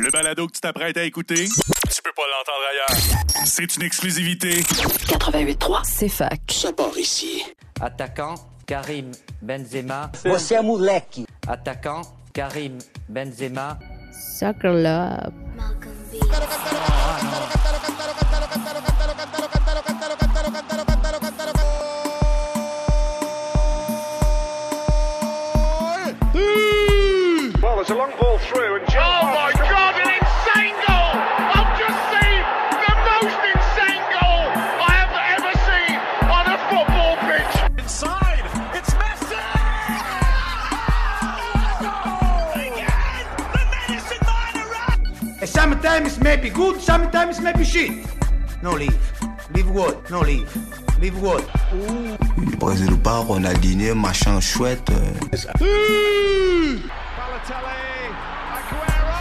Le balado que tu t'apprêtes à écouter, tu peux pas l'entendre ailleurs. C'est une exclusivité. 88.3. C'est fac. Ça part ici. Attaquant, Karim Benzema. Você é moleque. Attaquant, Karim Benzema. Soccer Love. Well, Sometimes maybe good, sometimes maybe shit. No leave. Leave what? No leave. Leave what? Brésil ou pas, Ronaldinho, machin chouette. euh, Balotelli, Aguero.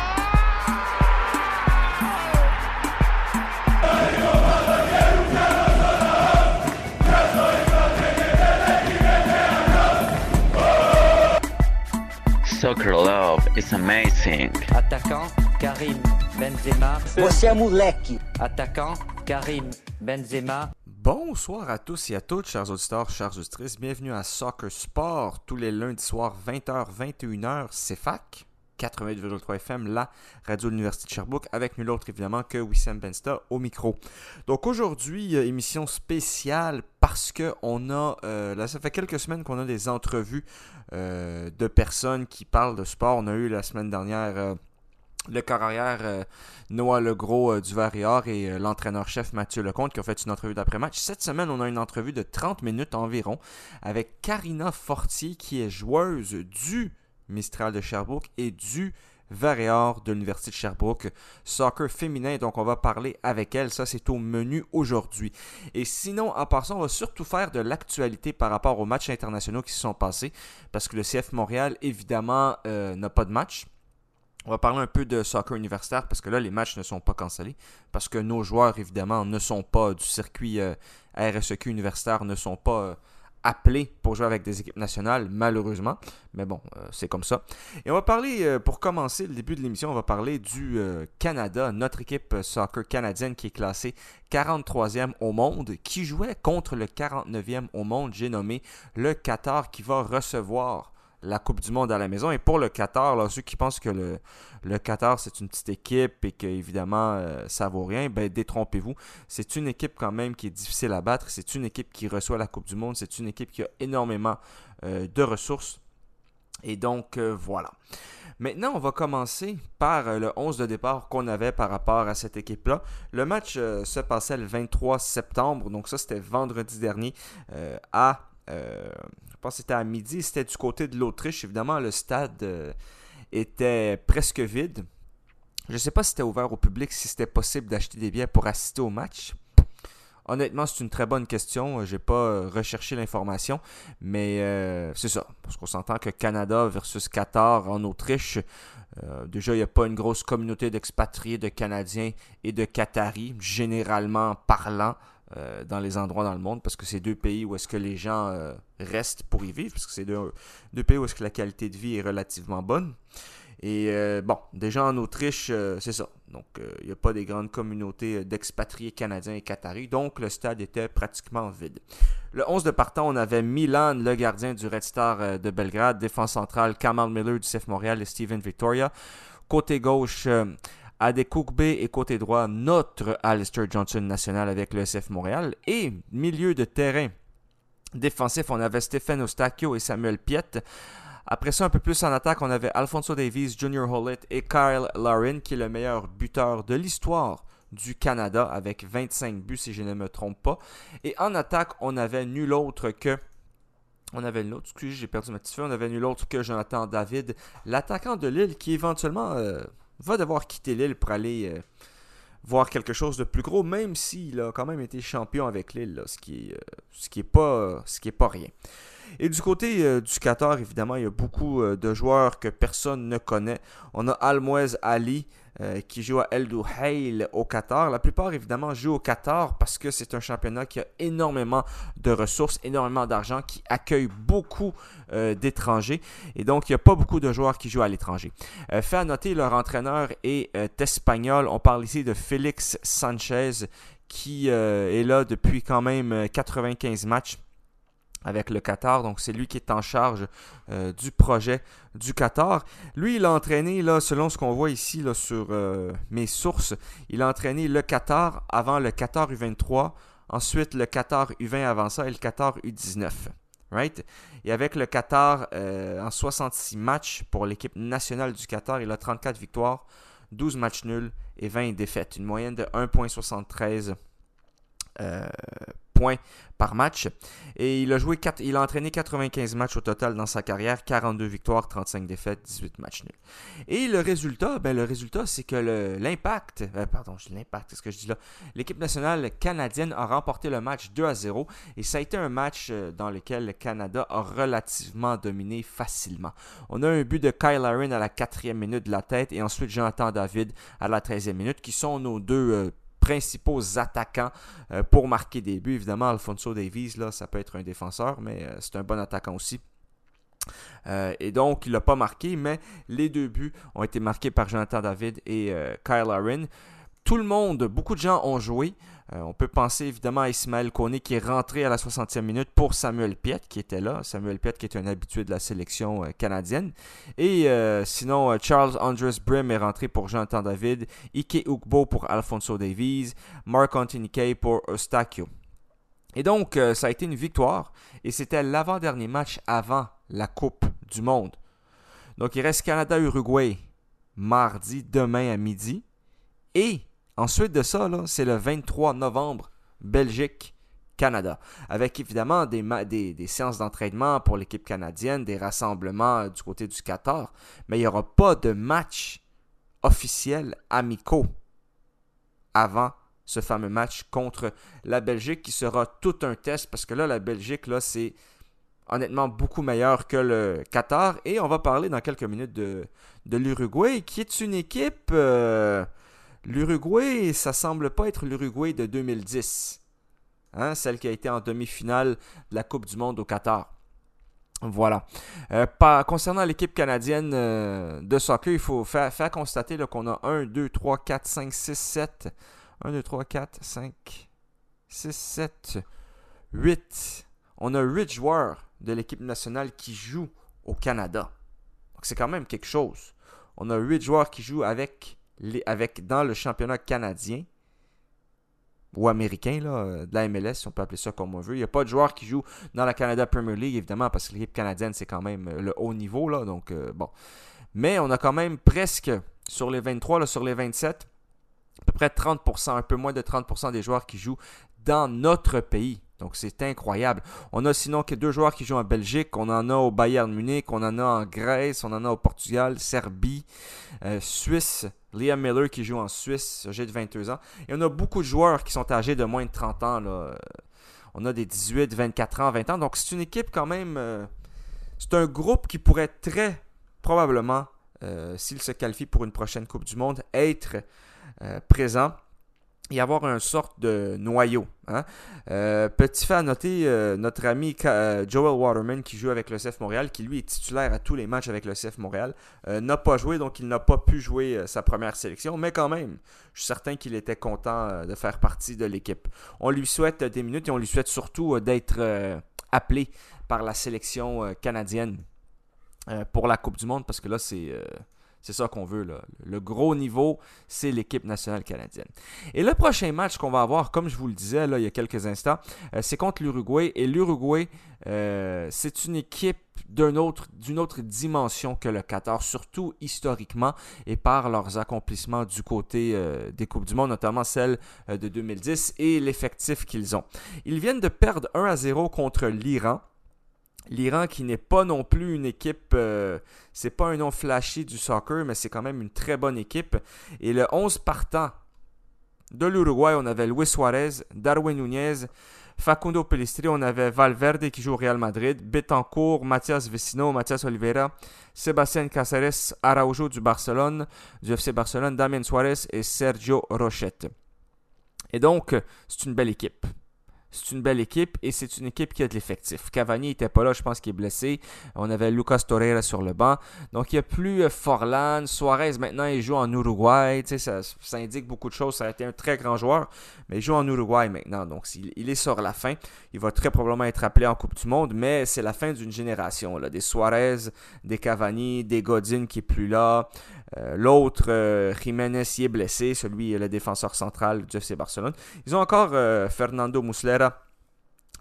Soccer love is amazing. Attaquant, Karim Benzema. Você moleque. Attaquant, Karim Benzema. Bonsoir à tous et à toutes, chers auditeurs, chers auditrices. Bienvenue à Soccer Sport, tous les lundis soirs, 20h, 21h, CFAC, 88,3 FM, la radio de l'Université de Sherbrooke, avec nul autre évidemment que Wissam Bensta au micro. Donc aujourd'hui, euh, émission spéciale parce que on a, euh, là ça fait quelques semaines qu'on a des entrevues euh, de personnes qui parlent de sport. On a eu la semaine dernière... euh, le carrière euh, Noah Legros euh, du Var-et-Or et euh, l'entraîneur-chef Mathieu Lecomte qui ont fait une entrevue d'après-match. Cette semaine, on a une entrevue de 30 minutes environ avec Karina Fortier qui est joueuse du Mistral de Sherbrooke et du Var-et-Or de l'Université de Sherbrooke, soccer féminin. Donc, on va parler avec elle. Ça, c'est au menu aujourd'hui. Et sinon, en passant, on va surtout faire de l'actualité par rapport aux matchs internationaux qui se sont passés parce que le CF Montréal, évidemment, n'a pas de match. On va parler un peu de soccer universitaire parce que là, les matchs ne sont pas cancellés. Parce que nos joueurs, évidemment, ne sont pas du circuit euh, RSEQ universitaire, ne sont pas euh, appelés pour jouer avec des équipes nationales, malheureusement. Mais bon, euh, c'est comme ça. Et on va parler, pour commencer le début de l'émission, on va parler du Canada, notre équipe soccer canadienne qui est classée 43e au monde, qui jouait contre le 49e au monde, j'ai nommé le Qatar, qui va recevoir la Coupe du Monde à la maison. Et pour le Qatar, là, ceux qui pensent que le, le Qatar c'est une petite équipe et que évidemment euh, ça vaut rien, ben détrompez-vous. C'est une équipe quand même qui est difficile à battre. C'est une équipe qui reçoit la Coupe du Monde. C'est une équipe qui a énormément euh, de ressources. Et donc euh, voilà. Maintenant, on va commencer par euh, le 11 de départ qu'on avait par rapport à cette équipe-là. Le match se passait le 23 septembre, donc ça c'était vendredi dernier à je pense que c'était à midi, c'était du côté de l'Autriche. Évidemment, le stade euh, était presque vide. Je ne sais pas si c'était ouvert au public, si c'était possible d'acheter des billets pour assister au match. Honnêtement, c'est une très bonne question. Je n'ai pas euh, recherché l'information, mais euh, c'est ça. Parce qu'on s'entend que Canada versus Qatar en Autriche, euh, déjà, il n'y a pas une grosse communauté d'expatriés, de Canadiens et de Qataris, généralement parlant euh, dans les endroits dans le monde, parce que c'est deux pays où est-ce que les gens euh, restent pour y vivre, parce que c'est deux, deux pays où est-ce que la qualité de vie est relativement bonne. Et euh, bon, déjà en Autriche, c'est ça. Donc, il n'y a pas des grandes communautés d'expatriés canadiens et qataris. Donc, le stade était pratiquement vide. Le 11 de partant, on avait Milan, le gardien du Red Star de Belgrade. Défense centrale, Kamal Miller du CF Montréal et Steven Victoria. Côté gauche, Adekugbe et côté droit, notre Alistair Johnson national avec le SF Montréal. Et milieu de terrain défensif, on avait Stephen Ostacchio et Samuel Piet. Après ça, un peu plus en attaque, on avait Alfonso Davies, Junior Hollett et Kyle Lauren, qui est le meilleur buteur de l'histoire du Canada, avec 25 buts si je ne me trompe pas. Et en attaque, on avait nul autre que... On avait nul autre, excusez, j'ai perdu ma petite feuille. On avait nul autre que Jonathan David, l'attaquant de Lille, qui éventuellement euh, va devoir quitter Lille pour aller... euh, voir quelque chose de plus gros, même s'il a quand même été champion avec est, euh, ce qui est pas, rien. Et du côté euh, du Qatar, évidemment, il y a beaucoup de joueurs que personne ne connaît. On a Almouez Ali euh, qui joue à El Douhail au Qatar. La plupart, évidemment, jouent au Qatar parce que c'est un championnat qui a énormément de ressources, énormément d'argent, qui accueille beaucoup d'étrangers. Et donc, il n'y a pas beaucoup de joueurs qui jouent à l'étranger. fait à noter, leur entraîneur est espagnol. On parle ici de Félix Sanchez qui est là depuis quand même 95 matchs avec le Qatar. Donc, c'est lui qui est en charge euh, du projet du Qatar. Lui, il a entraîné, là, selon ce qu'on voit ici là, sur euh, mes sources, il a entraîné le Qatar avant le Qatar U23, ensuite le Qatar U20 avant ça et le Qatar U19. Right? Et avec le Qatar euh, en 66 matchs pour l'équipe nationale du Qatar, il a 34 victoires, 12 matchs nuls et 20 défaites. Une moyenne de 1,73 par match. Et il a joué il a entraîné 95 matchs au total dans sa carrière, 42 victoires, 35 défaites, 18 matchs nuls. Et le résultat, ben le résultat, c'est que l'impact, euh, pardon, l'impact, ce que je dis là, l'équipe nationale canadienne a remporté le match 2 à 0 et ça a été un match euh, dans lequel le Canada a relativement dominé facilement. On a un but de Kyle Aaron à la quatrième minute de la tête et ensuite Jonathan David à la 13e minute, qui sont nos deux euh, principaux attaquants euh, pour marquer des buts. Évidemment, Alfonso Davies, là, ça peut être un défenseur, mais euh, c'est un bon attaquant aussi. Euh, et donc, il n'a pas marqué, mais les deux buts ont été marqués par Jonathan David et Kyle Aaron. Tout le monde, beaucoup de gens ont joué. Euh, on peut penser évidemment à Ismaël Koné qui est rentré à la 60e minute pour Samuel Piet qui était là. Samuel Piet qui est un habitué de la sélection euh, canadienne. Et euh, sinon, Charles Andres Brim est rentré pour Jonathan David, Ike Ukbo pour Alfonso Davies, Mark Anthony pour Eustachio. Et donc, ça a été une victoire et c'était l'avant-dernier match avant la Coupe du Monde. Donc, il reste Canada-Uruguay mardi, demain à midi. Et Ensuite de ça, c'est le 23 novembre, Belgique, Canada. Avec évidemment des, séances d'entraînement pour l'équipe canadienne, des rassemblements euh, du côté du Qatar. Mais il n'y aura pas de match officiel amicaux avant ce fameux match contre la Belgique qui sera tout un test parce que là, la Belgique, là, c'est honnêtement beaucoup meilleur que le Qatar. Et on va parler dans quelques minutes de, de l'Uruguay qui est une équipe. Euh, L'Uruguay, ça semble pas être l'Uruguay de 2010. Hein, celle qui a été en demi-finale de la Coupe du Monde au Qatar. Voilà. Euh, concernant l'équipe canadienne euh, de soccer, il faut faire, constater qu'on a 1, 2, 3, 4, 5, 6, 7. 1, 2, 3, 4, 5, 6, 7, 8. On a 8 joueurs de l'équipe nationale qui jouent au Canada. Donc c'est quand même quelque chose. On a 8 joueurs qui jouent avec avec, dans le championnat canadien ou américain, là, de la MLS, si on peut appeler ça comme on veut. Il n'y a pas de joueurs qui jouent dans la Canada Premier League, évidemment, parce que l'équipe canadienne, c'est quand même le haut niveau. Là, donc, euh, bon. Mais on a quand même presque, sur les 23, là, sur les 27, à peu près 30%, un peu moins de 30% des joueurs qui jouent dans notre pays. Donc c'est incroyable. On a sinon que deux joueurs qui jouent en Belgique. On en a au Bayern Munich, on en a en Grèce, on en a au Portugal, Serbie, euh, Suisse. Liam Miller qui joue en Suisse, âgé de 22 ans. Et on a beaucoup de joueurs qui sont âgés de moins de 30 ans. On a des 18, 24 ans, 20 ans. Donc c'est une équipe quand même. Euh, c'est un groupe qui pourrait très probablement, euh, s'il se qualifie pour une prochaine Coupe du Monde, être présent y avoir une sorte de noyau. Hein. Euh, petit fait à noter, euh, notre ami euh, Joel Waterman qui joue avec le CF Montréal, qui lui est titulaire à tous les matchs avec le CF Montréal, n'a pas joué, donc il n'a pas pu jouer sa première sélection, mais quand même, je suis certain qu'il était content de faire partie de l'équipe. On lui souhaite des minutes et on lui souhaite surtout d'être appelé par la sélection canadienne pour la Coupe du Monde, parce que là, c'est c'est ça qu'on veut. Là. Le gros niveau, c'est l'équipe nationale canadienne. Et le prochain match qu'on va avoir, comme je vous le disais là, il y a quelques instants, euh, c'est contre l'Uruguay. Et l'Uruguay, euh, c'est une équipe d'une autre, autre dimension que le Qatar, surtout historiquement et par leurs accomplissements du côté euh, des Coupes du Monde, notamment celle de 2010 et l'effectif qu'ils ont. Ils viennent de perdre 1 à 0 contre l'Iran. L'Iran qui n'est pas non plus une équipe, euh, c'est pas un nom flashy du soccer, mais c'est quand même une très bonne équipe. Et le 11 partant de l'Uruguay, on avait Luis Suarez, Darwin Nunez, Facundo Pellistri, on avait Valverde qui joue au Real Madrid, Betancourt, Mathias Vecino, Mathias Oliveira, Sébastien Caceres, Araujo du Barcelone, du FC Barcelone, Damien Suarez et Sergio Rochette. Et donc, c'est une belle équipe. C'est une belle équipe et c'est une équipe qui a de l'effectif. Cavani n'était pas là, je pense qu'il est blessé. On avait Lucas Torreira sur le banc. Donc il n'y a plus euh, Forlan. Suarez maintenant il joue en Uruguay. Ça, ça indique beaucoup de choses. Ça a été un très grand joueur, mais il joue en Uruguay maintenant. Donc il est sur la fin. Il va très probablement être appelé en Coupe du Monde, mais c'est la fin d'une génération. Là. Des Suarez, des Cavani, des Godin qui est plus là. Euh, l'autre, euh, Jiménez, y est blessé. Celui, le défenseur central du FC Barcelone. Ils ont encore euh, Fernando Muslera,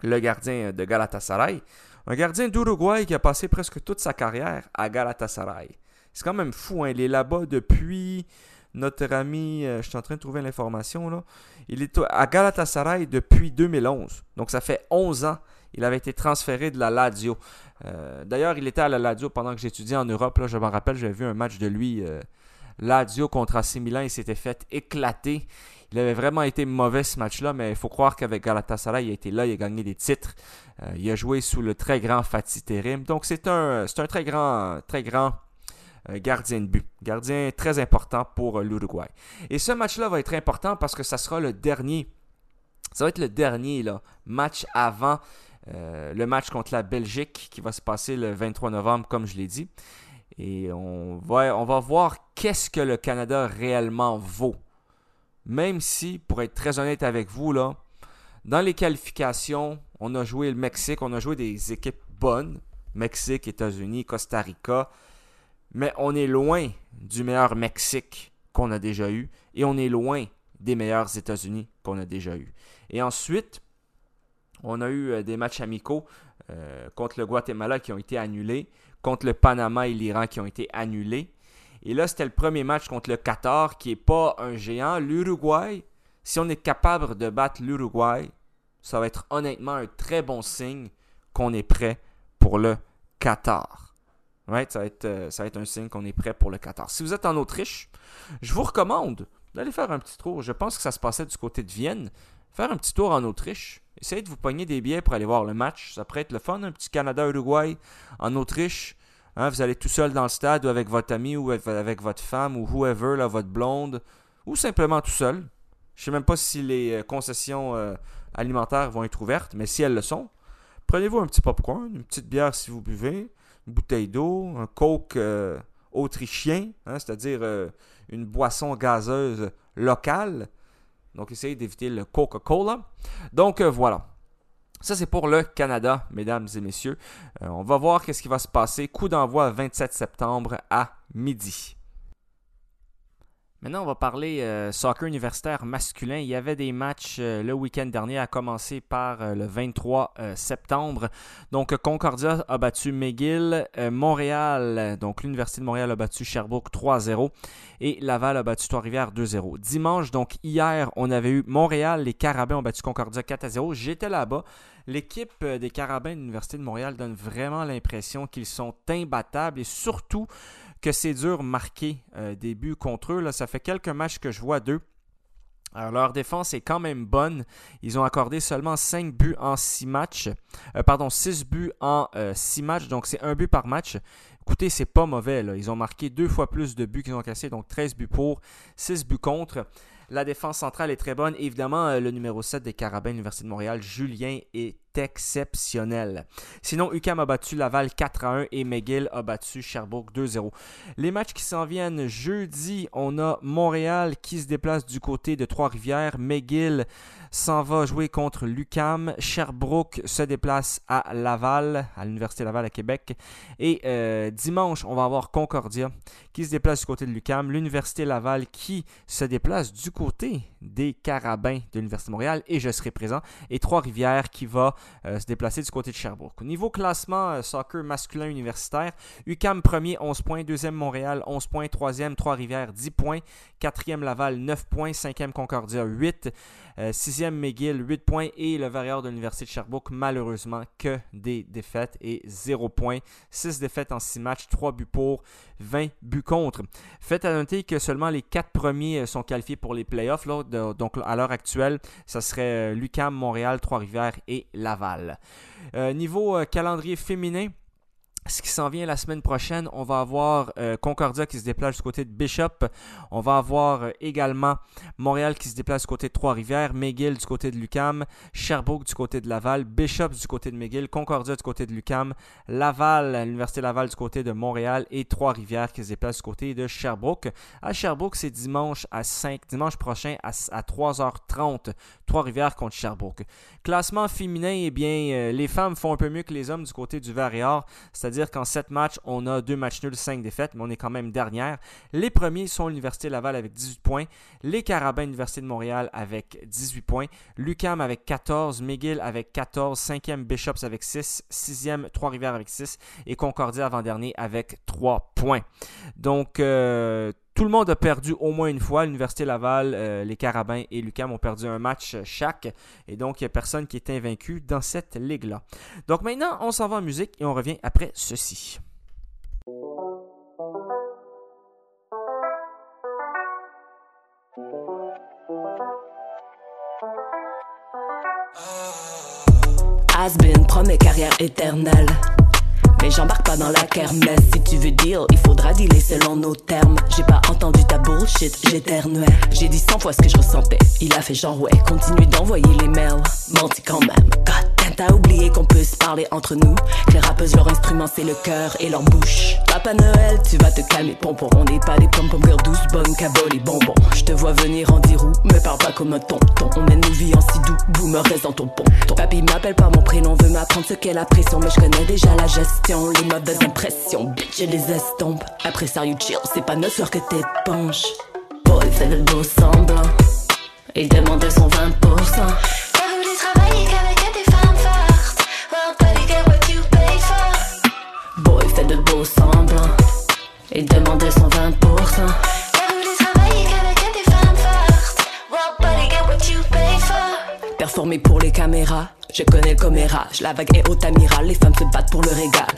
le gardien de Galatasaray. Un gardien d'Uruguay qui a passé presque toute sa carrière à Galatasaray. C'est quand même fou. Hein? Il est là-bas depuis notre ami. je suis en train de trouver l'information. là. Il est à Galatasaray depuis 2011. Donc ça fait 11 ans. Il avait été transféré de la Lazio. Euh, d'ailleurs, il était à la Lazio pendant que j'étudiais en Europe. Je me rappelle, j'avais vu un match de lui. Euh, Lazio contre AC Milan, il s'était fait éclater. Il avait vraiment été mauvais ce match-là, mais il faut croire qu'avec Galatasaray, il a été là, il a gagné des titres. Euh, il a joué sous le très grand Fatih Terim. Donc c'est un, très grand, très grand gardien de but. Gardien très important pour l'Uruguay. Et ce match-là va être important parce que ça sera le dernier. Ça va être le dernier match avant euh, le match contre la Belgique qui va se passer le 23 novembre, comme je l'ai dit. Et on va, on va voir qu'est-ce que le Canada réellement vaut. Même si, pour être très honnête avec vous, là, dans les qualifications, on a joué le Mexique, on a joué des équipes bonnes. Mexique, États-Unis, Costa Rica. Mais on est loin du meilleur Mexique qu'on a déjà eu. Et on est loin des meilleurs États-Unis qu'on a déjà eu. Et ensuite, on a eu euh, des matchs amicaux euh, contre le Guatemala qui ont été annulés, contre le Panama et l'Iran qui ont été annulés. Et là, c'était le premier match contre le Qatar qui n'est pas un géant. L'Uruguay, si on est capable de battre l'Uruguay, ça va être honnêtement un très bon signe qu'on est prêt pour le Qatar. Euh, ça va être un signe qu'on est prêt pour le Qatar. Si vous êtes en Autriche, je vous recommande d'aller faire un petit tour. Je pense que ça se passait du côté de Vienne. Faire un petit tour en Autriche. Essayez de vous pogner des billets pour aller voir le match. Ça pourrait être le fun, un petit Canada-Uruguay en Autriche. Hein, vous allez tout seul dans le stade ou avec votre ami ou avec votre femme ou whoever, votre blonde, ou simplement tout seul. Je ne sais même pas si les euh, concessions euh, alimentaires vont être ouvertes, mais si elles le sont, prenez-vous un petit popcorn, une petite bière si vous buvez, une bouteille d'eau, un coke euh, autrichien, hein, c'est-à-dire une boisson gazeuse locale. Donc, essayez d'éviter le Coca-Cola. Donc, euh, voilà. Ça, c'est pour le Canada, mesdames et messieurs. Euh, on va voir qu'est-ce qui va se passer. Coup d'envoi 27 septembre à midi. Maintenant, on va parler euh, soccer universitaire masculin. Il y avait des matchs euh, le week-end dernier, à commencer par euh, le 23 septembre. Donc, Concordia a battu McGill. Montréal, donc l'Université de Montréal a battu Sherbrooke 3-0. Et Laval a battu Trois-Rivières 2-0. Dimanche, donc hier, on avait eu Montréal. Les Carabins ont battu Concordia 4-0. J'étais là-bas. L'équipe des Carabins de l'Université de Montréal donne vraiment l'impression qu'ils sont imbattables et surtout que c'est dur marquer euh, des buts contre eux. Là, ça fait quelques matchs que je vois d'eux. Alors, leur défense est quand même bonne. Ils ont accordé seulement 5 buts en 6 matchs. Euh, pardon, 6 buts en 6 euh, matchs. Donc, c'est un but par match. Écoutez, c'est pas mauvais. Là. Ils ont marqué deux fois plus de buts qu'ils ont cassé. Donc, 13 buts pour, 6 buts contre. La défense centrale est très bonne. évidemment, le numéro 7 des Carabins, l'Université de Montréal, Julien, est exceptionnel. Sinon, UCAM a battu Laval 4 à 1 et McGill a battu Sherbrooke 2-0. Les matchs qui s'en viennent jeudi, on a Montréal qui se déplace du côté de Trois-Rivières. McGill s'en va jouer contre l'UCAM. Sherbrooke se déplace à Laval, à l'Université Laval à Québec. Et euh, dimanche, on va avoir Concordia qui se déplace du côté de l'UCAM. L'Université Laval qui se déplace du côté des Carabins de l'Université Montréal. Et je serai présent. Et Trois-Rivières qui va se déplacer du côté de Sherbrooke. Au niveau classement euh, soccer masculin universitaire, UCAM premier 11 points, deuxième Montréal 11 points, troisième Trois-Rivières 10 points, quatrième Laval 9 points, cinquième Concordia 8, euh, sixième McGill 8 points et le varieur de l'Université de Sherbrooke malheureusement que des défaites et 0 points. 6 défaites en 6 matchs, 3 buts pour, 20 buts contre. Faites à noter que seulement les 4 premiers sont qualifiés pour les playoffs. Donc, à l'heure actuelle, ça serait euh, Lucam, Montréal, Trois-Rivières et Laval. Euh, niveau euh, calendrier féminin, ce qui s'en vient la semaine prochaine, on va avoir euh, Concordia qui se déplace du côté de Bishop. On va avoir euh, également Montréal qui se déplace du côté de Trois-Rivières, McGill du côté de Lucam, Sherbrooke du côté de Laval, Bishop du côté de McGill, Concordia du côté de Lucam, Laval, l'Université Laval du côté de Montréal et Trois-Rivières qui se déplace du côté de Sherbrooke. À Sherbrooke, c'est dimanche à 5, dimanche prochain à, à 3h30, Trois-Rivières contre Sherbrooke. Classement féminin, eh bien, euh, les femmes font un peu mieux que les hommes du côté du Vert et Or, c'est-à-dire qu'en 7 matchs, on a 2 matchs nuls, 5 défaites, mais on est quand même dernière. Les premiers sont l'Université Laval avec 18 points, les Carabins Université de Montréal avec 18 points, l'UCAM avec 14, McGill avec 14, 5e Bishops avec 6, 6e Trois-Rivières avec 6 et Concordia avant-dernier avec 3 points. Donc, euh, tout le monde a perdu au moins une fois. L'Université Laval, euh, les Carabins et l'UQAM ont perdu un match chaque. Et donc, il n'y a personne qui est invaincu dans cette ligue-là. Donc maintenant, on s'en va en musique et on revient après ceci. Has-been promet carrière éternelle. Mais j'embarque pas dans la kermesse. Si tu veux deal, il faudra dealer selon nos termes. J'ai pas entendu ta bullshit, j'éternuais. J'ai dit cent fois ce que je ressentais. Il a fait genre ouais, continue d'envoyer les mails. Menti quand même. God t'as oublié qu'on peut se parler entre nous. Que les rappeuses, leur instrument, c'est le cœur et leur bouche. Papa Noël, tu vas te calmer, pompon. On n'est pas des pom-pom girls douces, bonnes, cabol et bonbons. Je te vois venir en dirou, me parle pas comme un tonton. On mène nos vies en si doux, boomer reste dans ton pont. Ton papy m'appelle par mon prénom, veut m'apprendre ce qu'est la pression. Mais je connais déjà la gestion, les mauvaises impressions. Bitch, je les estompe. Après ça, you chill, c'est pas notre soir que t'éponges. Boy, fait le beau semblant. Il demande son 20%. Buddy, get what you pay for. Performer pour les caméras, je connais le commérage. La vague est haute amiral, les femmes se battent pour le régal.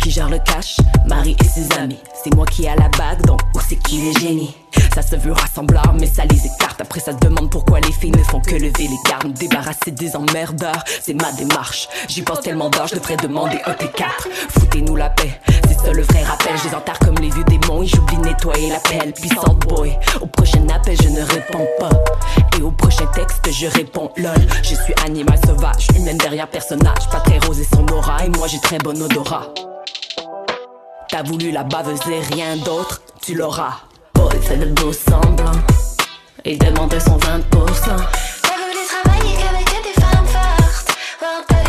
Qui gère le cash? Marie et ses amis. C'est moi qui ai la bague, donc où c'est qui les génies Ça se veut rassembleur, mais ça les écarte. Après, ça demande pourquoi les filles ne font que lever les gardes. Débarrasser des emmerdeurs, c'est ma démarche. J'y pense tellement d'heures, je devrais demander un T4. Foutez-nous la paix, c'est ça le vrai rappel. Je les enterre comme les vieux démons et j'oublie nettoyer la pelle. Puissant boy, au prochain appel, je ne réponds pas. Et au prochain texte, je réponds lol. Je suis animal sauvage, humaine derrière personnage. Pas très rose et son aura, et moi j'ai très bon odorat. T'as voulu la baveuse et rien d'autre, tu l'auras. Boy, fait le beau semblant. Il demande son 20%. T'as voulu travailler qu'avec des femmes fortes.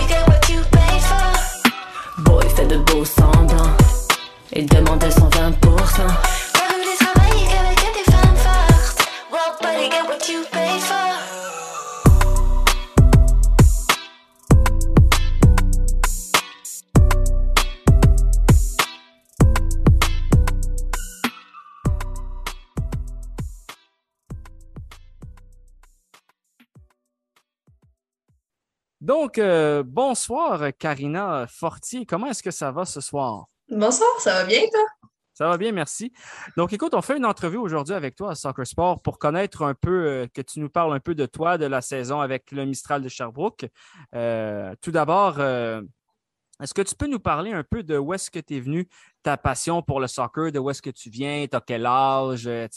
Get what you pay for. Boy, fait de beau semblant. Il demande son 20%. T'as voulu travailler qu'avec des femmes fortes. Well, buddy, get what you pay Donc, euh, bonsoir Karina Fortier. Comment est-ce que ça va ce soir? Bonsoir, ça va bien, toi? Ça va bien, merci. Donc, écoute, on fait une entrevue aujourd'hui avec toi à Soccer Sport pour connaître un peu, euh, que tu nous parles un peu de toi, de la saison avec le Mistral de Sherbrooke. Euh, tout d'abord, est-ce que tu peux nous parler un peu de où est-ce que tu es venu, ta passion pour le soccer, de où est-ce que tu viens, tu as quel âge, euh,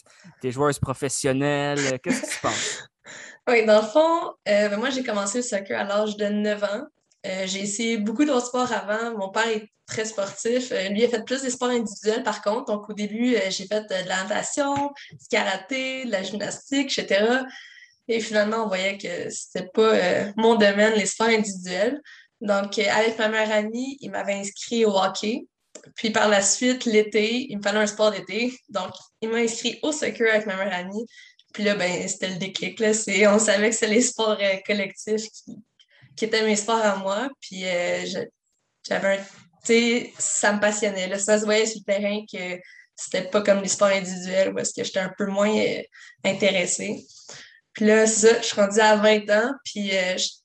tu es joueuse professionnelle, euh, qu'est-ce qui se passe? Oui, dans le fond, euh, ben, moi, j'ai commencé le soccer à l'âge de 9 ans. Euh, j'ai essayé beaucoup d'autres sports avant. Mon père est très sportif. Euh, lui a fait plus des sports individuels, par contre. Donc, au début, euh, j'ai fait de la natation, du karaté, de la gymnastique, etc. Et finalement, on voyait que c'était pas mon domaine, les sports individuels. Donc, avec ma meilleure amie, il m'avait inscrit au hockey. Puis par la suite, l'été, il me fallait un sport d'été. Donc, il m'a inscrit au soccer avec ma meilleure amie. Puis là, ben, c'était le déclic. Là. C'est, on savait que c'était les sports euh, collectifs qui, qui étaient mes sports à moi. Puis euh, j'avais un. Tu sais, ça me passionnait. Là. Ça se voyait sur le terrain que c'était pas comme les sports individuels où est-ce que j'étais un peu moins euh, intéressée. Puis là, c'est ça, je suis rendue à 20 ans, puis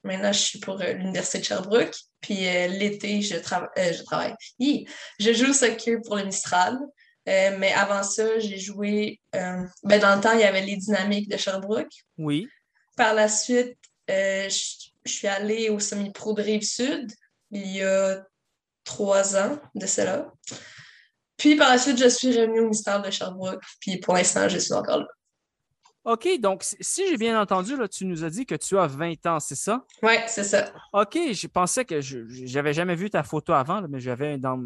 maintenant, je suis pour l'Université de Sherbrooke. Puis l'été, je, je travaille. Je joue au soccer pour le Mistral. Euh, mais avant ça, j'ai joué. euh, ben, dans le temps, il y avait les Dynamiques de Sherbrooke. Oui. Par la suite, euh, je suis allée au semi-pro de Rive-Sud il y a trois ans de cela. Puis par la suite, je suis revenue au mystère de Sherbrooke. Puis pour l'instant, je suis encore là. OK, donc si- j'ai bien entendu, là, tu nous as dit que tu as 20 ans, c'est ça? Oui, c'est ça. OK, je pensais que je j'avais jamais vu ta photo avant, là, mais j'avais dans,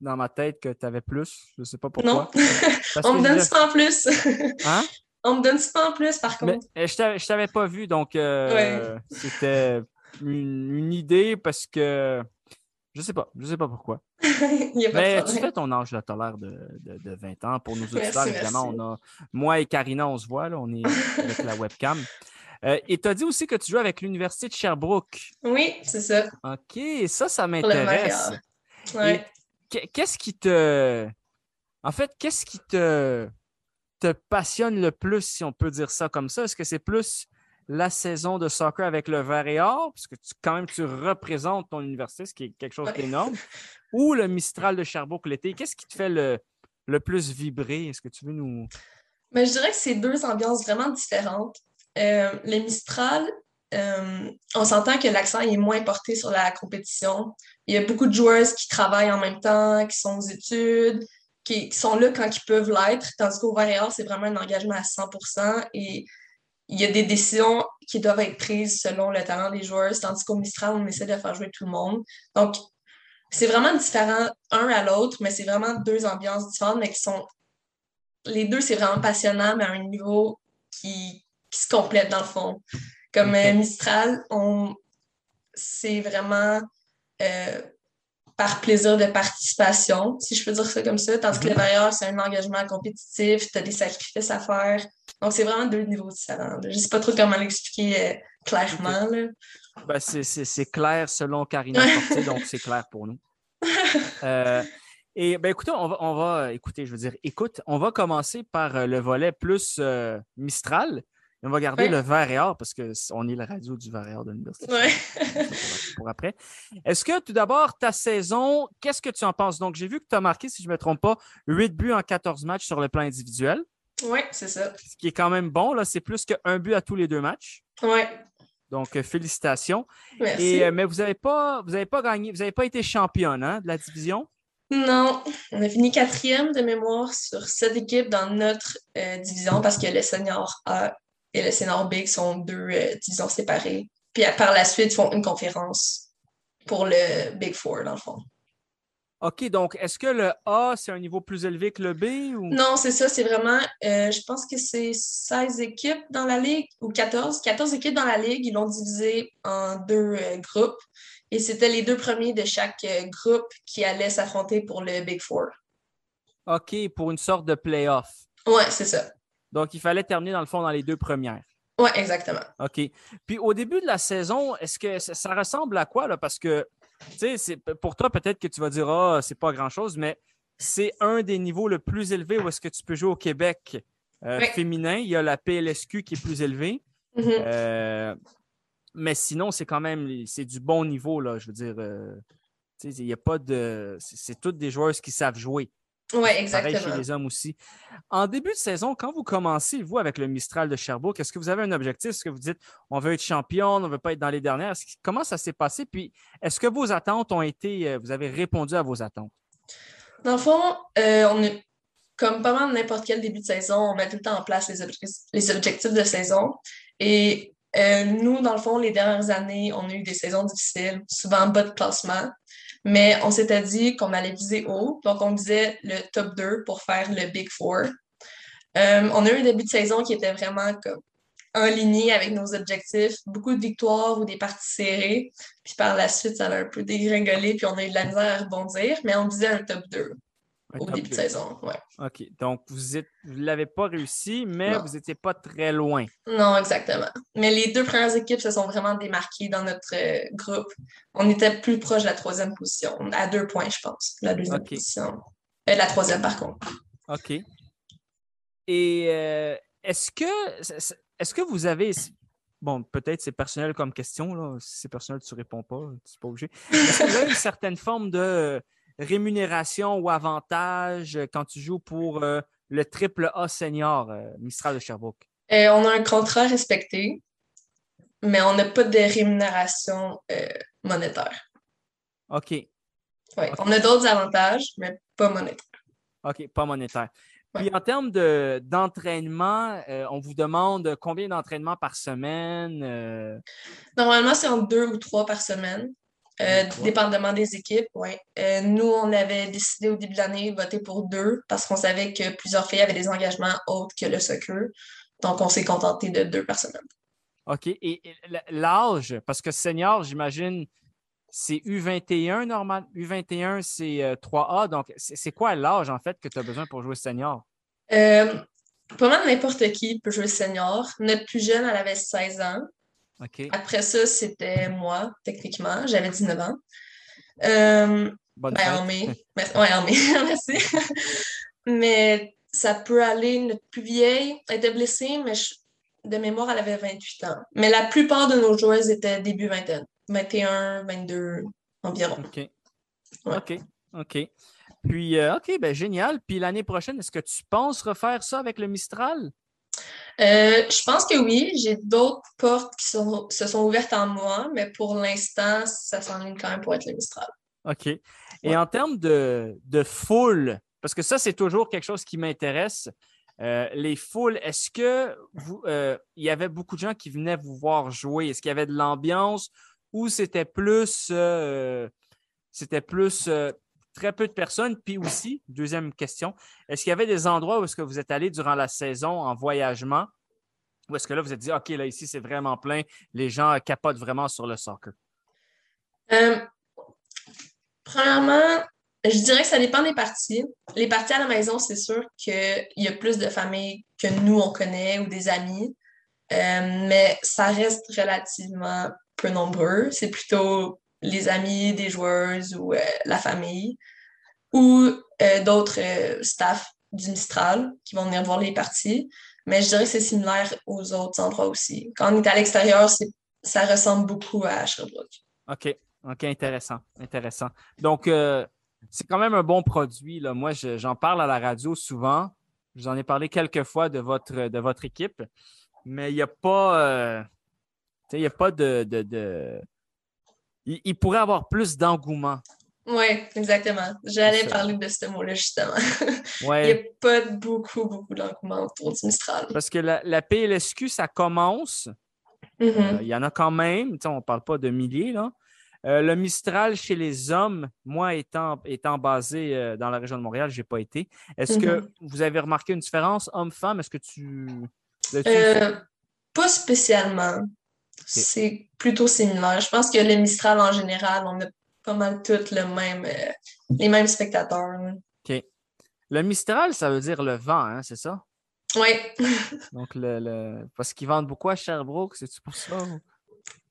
dans ma tête que tu avais plus. Je ne sais pas pourquoi. Non. On me donne je- ça en plus. Hein? On me donne ça en plus, par Mais contre. je t'avais- je t'avais pas vu, donc euh, c'était une, une idée parce que je sais pas, je sais pas pourquoi. Il a Mais tu fais ton âge, as l'air de, de- de 20 ans. Pour nos auditeurs, évidemment, on a moi et Karina, on se voit, là, on est avec la webcam. Euh, et tu as dit aussi que tu joues avec l'Université de Sherbrooke. Oui, c'est ça. OK, ça, ça m'intéresse. Ouais. Qu'est-ce qui te. En fait, qu'est-ce qui te, te passionne le plus, si on peut dire ça comme ça? Est-ce que c'est plus la saison de soccer avec le vert et or, parce que tu, quand même tu représentes ton université, ce qui est quelque chose d'énorme, ou le Mistral de Sherbrooke l'été? Qu'est-ce qui te fait le, le plus vibrer? Est-ce que tu veux nous. Mais je dirais que c'est deux ambiances vraiment différentes. Euh, le Mistral, euh, on s'entend que l'accent est moins porté sur la compétition. Il y a beaucoup de joueurs qui travaillent en même temps, qui sont aux études, qui, sont là quand ils peuvent l'être, tandis qu'au Or, c'est vraiment un engagement à 100% et il y a des décisions qui doivent être prises selon le talent des joueurs, tandis qu'au Mistral, on essaie de faire jouer tout le monde. Donc, c'est vraiment différent un à l'autre, mais c'est vraiment deux ambiances différentes, mais qui sont les deux, c'est vraiment passionnant, mais à un niveau qui, qui se complète dans le fond. Comme euh, Mistral, on, c'est vraiment euh, par plaisir de participation, si je peux dire ça comme ça, tandis que le Bayard, c'est un engagement compétitif, tu as des sacrifices à faire. Donc, c'est vraiment deux niveaux différents. Je sais pas trop comment l'expliquer euh, clairement. Ben, c'est- c'est c'est clair selon Karina Fortier, donc c'est clair pour nous. Euh, et ben écoutez, on va, on va écouter, je veux dire, écoute, on va commencer par le volet plus Mistral. On va garder Ouais. le vert et or parce qu'on est la radio du vert et or de l'université. Ouais. pour, après. Est-ce que tout d'abord, ta saison, qu'est-ce que tu en penses? Donc, j'ai vu que tu as marqué, si je ne me trompe pas, 8 buts en 14 matchs sur le plan individuel, Oui, c'est ça. ce qui est quand même bon. Là, c'est plus qu'un but à tous les deux matchs. Oui, Donc, euh, félicitations. merci. Et, euh, mais vous n'avez pas, vous avez pas gagné, vous n'avez pas été championne hein, de la division? Non, on a fini quatrième de mémoire sur sept équipes dans notre euh, division parce que le senior A et le senior B sont deux euh, divisions séparées. Puis à- par la suite, ils font une conférence pour le Big Four, dans le fond. OK, donc est-ce que le A, c'est un niveau plus élevé que le B? Ou... Non, c'est ça, c'est vraiment, euh, je pense que c'est 16 équipes dans la ligue, ou 14, 14 équipes dans la ligue, ils l'ont divisé en deux euh, groupes, et c'était les deux premiers de chaque euh, groupe qui allaient s'affronter pour le Big Four. OK, pour une sorte de playoff. Ouais, c'est ça. Donc, il fallait terminer dans le fond dans les deux premières. Ouais, exactement. OK. Puis au début de la saison, est-ce que ça, ça ressemble à quoi? Là? Parce que, tu sais, pour toi, peut-être que tu vas dire, ah, c'est pas grand-chose, mais c'est un des niveaux le plus élevés où est-ce que tu peux jouer au Québec euh, Oui. féminin. Il y a la PLSQ qui est plus élevée. Mhm. Euh, mais sinon, c'est quand même c'est du bon niveau, là. Je veux dire, euh, tu sais, il n'y a pas de. C'est c'est toutes des joueuses qui savent jouer. Pareil exactement. chez les hommes aussi. En début de saison, quand vous commencez, vous, avec le Mistral de Sherbrooke, est-ce que vous avez un objectif? Est-ce que vous dites on veut être champion, on ne veut pas être dans les dernières? Comment ça s'est passé? Puis, est-ce que vos attentes ont été. euh, Vous avez répondu à vos attentes? Dans le fond, euh, on est, comme pas mal n'importe quel début de saison, on met tout le temps en place les, objectifs, les objectifs de saison. Et euh, nous, dans le fond, les dernières années, on a eu des saisons difficiles, souvent bas de classement. Mais on s'était dit qu'on allait viser haut. Donc, on visait le top 2 pour faire le Big Four. Euh, on a eu un début de saison qui était vraiment comme en ligne avec nos objectifs. Beaucoup de victoires ou des parties serrées. Puis par la suite, ça a un peu dégringolé. Puis on a eu de la misère à rebondir. Mais on visait un top 2 Un au début de saison. Ouais. OK. Donc, vous ne vous l'avez pas réussi, mais Non. vous n'étiez pas très loin. Non, exactement. Mais les deux premières équipes se sont vraiment démarquées dans notre euh, groupe. On était plus proche de la troisième position, à deux points, je pense. La deuxième position. Euh, la troisième, par contre. OK. Et euh, est-ce que est-ce que vous avez. Bon, peut-être c'est personnel comme question, là. Si c'est personnel, tu ne réponds pas, tu n'es pas obligé. Est-ce que vous avez une certaine forme de rémunération ou avantage euh, quand tu joues pour euh, le triple A senior euh, Mistral de Sherbrooke? Euh, on a un contrat respecté, mais on n'a pas de rémunération euh, monétaire. OK. Ouais, On a d'autres avantages, mais pas monétaires. OK, pas monétaire. Puis en termes de- d'entraînement, on vous demande combien d'entraînements par semaine? Normalement, c'est entre deux ou trois par semaine, euh, dépendamment des équipes. Ouais. Euh, nous, on avait décidé au début de l'année de voter pour deux parce qu'on savait que plusieurs filles avaient des engagements autres que le soccer. Donc, on s'est contenté de deux par semaine. OK. Et, l'âge, parce que senior, j'imagine, c'est U21 normal. U21, c'est euh, 3A. Donc, c'est c'est quoi l'âge, en fait, que tu as besoin pour jouer senior? Euh, pas mal n'importe qui peut jouer senior. Notre plus jeune, elle avait 16 ans. Après ça, c'était moi, techniquement. J'avais 19 ans. Euh, Bonne ben, en mai. Merci. Ouais, en mai, merci. Mais ça peut aller. Notre plus vieille elle était blessée, mais je- de mémoire, elle avait 28 ans. Mais la plupart de nos joueuses étaient début vingtaine. 21, 22 environ. OK. OK. OK. Puis, euh, OK, ben génial. Puis l'année prochaine, est-ce que tu penses refaire ça avec le Mistral? Euh, je pense que oui. J'ai d'autres portes qui sont- se sont ouvertes en moi, mais pour l'instant, ça s'enligne quand même pour être le Mistral. OK. Et en termes de, de foule, parce que ça, c'est toujours quelque chose qui m'intéresse. euh, les foules, est-ce que vous, euh, il y avait beaucoup de gens qui venaient vous voir jouer? Est-ce qu'il y avait de l'ambiance ou c'était plus, c'était plus très peu de personnes? Puis aussi, deuxième question, est-ce qu'il y avait des endroits où est-ce que vous êtes allé durant la saison en voyagement? Ou est-ce que là, vous êtes dit, OK, là, ici, c'est vraiment plein, les gens capotent vraiment sur le soccer? Euh, premièrement, je dirais que ça dépend des parties. Les parties à la maison, c'est sûr qu'il y a plus de familles que nous, on connaît ou des amis. Euh, mais ça reste relativement peu nombreux. C'est plutôt les amis des joueuses ou euh, la famille ou euh, d'autres euh, staffs du Mistral qui vont venir voir les parties. Mais je dirais que c'est similaire aux autres endroits aussi. Quand on est à l'extérieur, ça ressemble beaucoup à Sherbrooke. OK. OK, intéressant. Intéressant. Donc, c'est quand même un bon produit. Là. Moi, je- j'en parle à la radio souvent. Je vous en ai parlé quelques fois de votre, de votre équipe, mais il n'y a pas, il y a pas de- Il, il pourrait avoir plus d'engouement. Oui, exactement. J'allais parler de ce mot-là, justement. Ouais. Il n'y a pas beaucoup, beaucoup d'engouement autour du Mistral. Parce que la, la PLSQ, ça commence. Mhm. Euh, Il y en a quand même. On ne parle pas de milliers. Là. Euh, le Mistral chez les hommes, moi étant, étant basé euh, dans la région de Montréal, je n'ai pas été. Est-ce que Mhm. vous avez remarqué une différence homme-femme? Est-ce que tu. pas spécialement. C'est plutôt similaire. Je pense que le Mistral, en général, on a pas mal tous le même, euh, les mêmes spectateurs. OK. Le Mistral, ça veut dire le vent, hein, c'est ça? Oui. Donc, le, le- parce qu'ils vendent beaucoup à Sherbrooke, c'est-tu pour ça?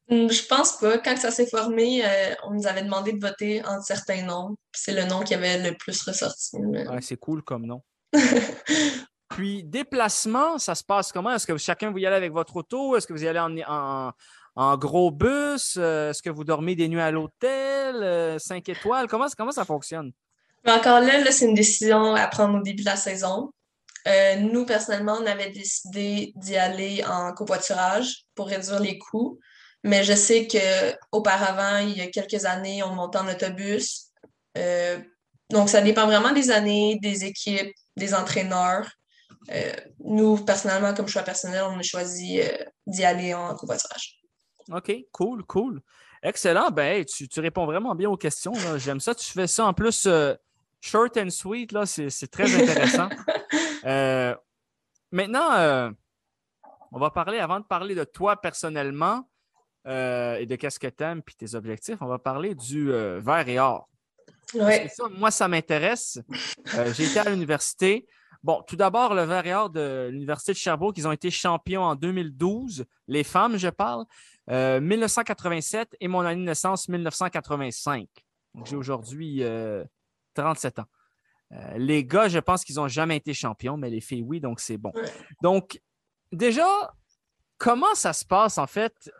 ou- Je pense pas. Quand ça s'est formé, euh, on nous avait demandé de voter entre certains noms. C'est le nom qui avait le plus ressorti. mais- Ouais, c'est cool comme nom. Puis, déplacement, ça se passe comment? Est-ce que chacun vous y allez avec votre auto? Est-ce que vous y allez en, gros bus? Euh, Est-ce que vous dormez des nuits à l'hôtel? 5 étoiles? Comment, ça fonctionne? Encore là, c'est une décision à prendre au début de la saison. Euh, nous, personnellement, on avait décidé d'y aller en covoiturage pour réduire les coûts. Mais je sais qu'auparavant, il y a quelques années, on montait en autobus. Euh, donc, ça dépend vraiment des années, des équipes, des entraîneurs. Euh, nous, personnellement, comme choix personnel, on a choisi euh, d'y aller en covoiturage. OK, cool, cool. Excellent. Ben, tu, tu réponds vraiment bien aux questions. J'aime ça. Tu fais ça en plus euh, short and sweet. là. C'est c'est très intéressant. Maintenant, on va parler, avant de parler de toi personnellement et de qu'est-ce que tu aimes puis tes objectifs, on va parler du vert et or. Ouais. ça, moi, ça m'intéresse. J'ai été à l'université. Bon, tout d'abord, le vert et or de l'Université de Sherbrooke, ils ont été champions en 2012. Les femmes, je parle. Euh, 1987 et mon année de naissance, 1985. Donc, j'ai aujourd'hui euh, 37 ans. Euh, les gars, je pense qu'ils n'ont jamais été champions, mais les filles, oui, donc c'est bon. Donc, déjà, comment ça se passe en fait?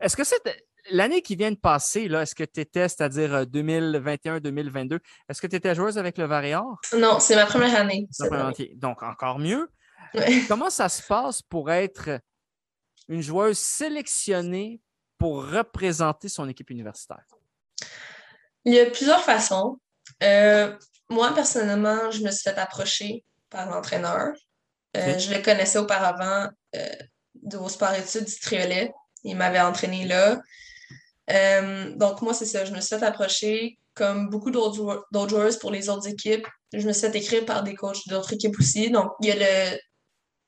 Est-ce que c'est l'année qui vient de passer, là, est-ce que tu étais, c'est-à-dire euh, 2021-2022, est-ce que tu étais joueuse avec le Varéor? Non, c'est ma première année. Donc, encore mieux. Ouais. Comment ça se passe pour être une joueuse sélectionnée pour représenter son équipe universitaire? Il y a plusieurs façons. Euh, moi, personnellement, je me suis fait approcher par l'entraîneur. Euh. Je le connaissais auparavant euh, de vos sports études du Triolet. Il m'avait entraîné là. Euh, donc, moi, c'est ça. Je me suis fait approcher comme beaucoup d'autres joueurs- joueuses pour les autres équipes. Je me suis fait écrire par des coachs d'autres équipes aussi. Donc, il y a le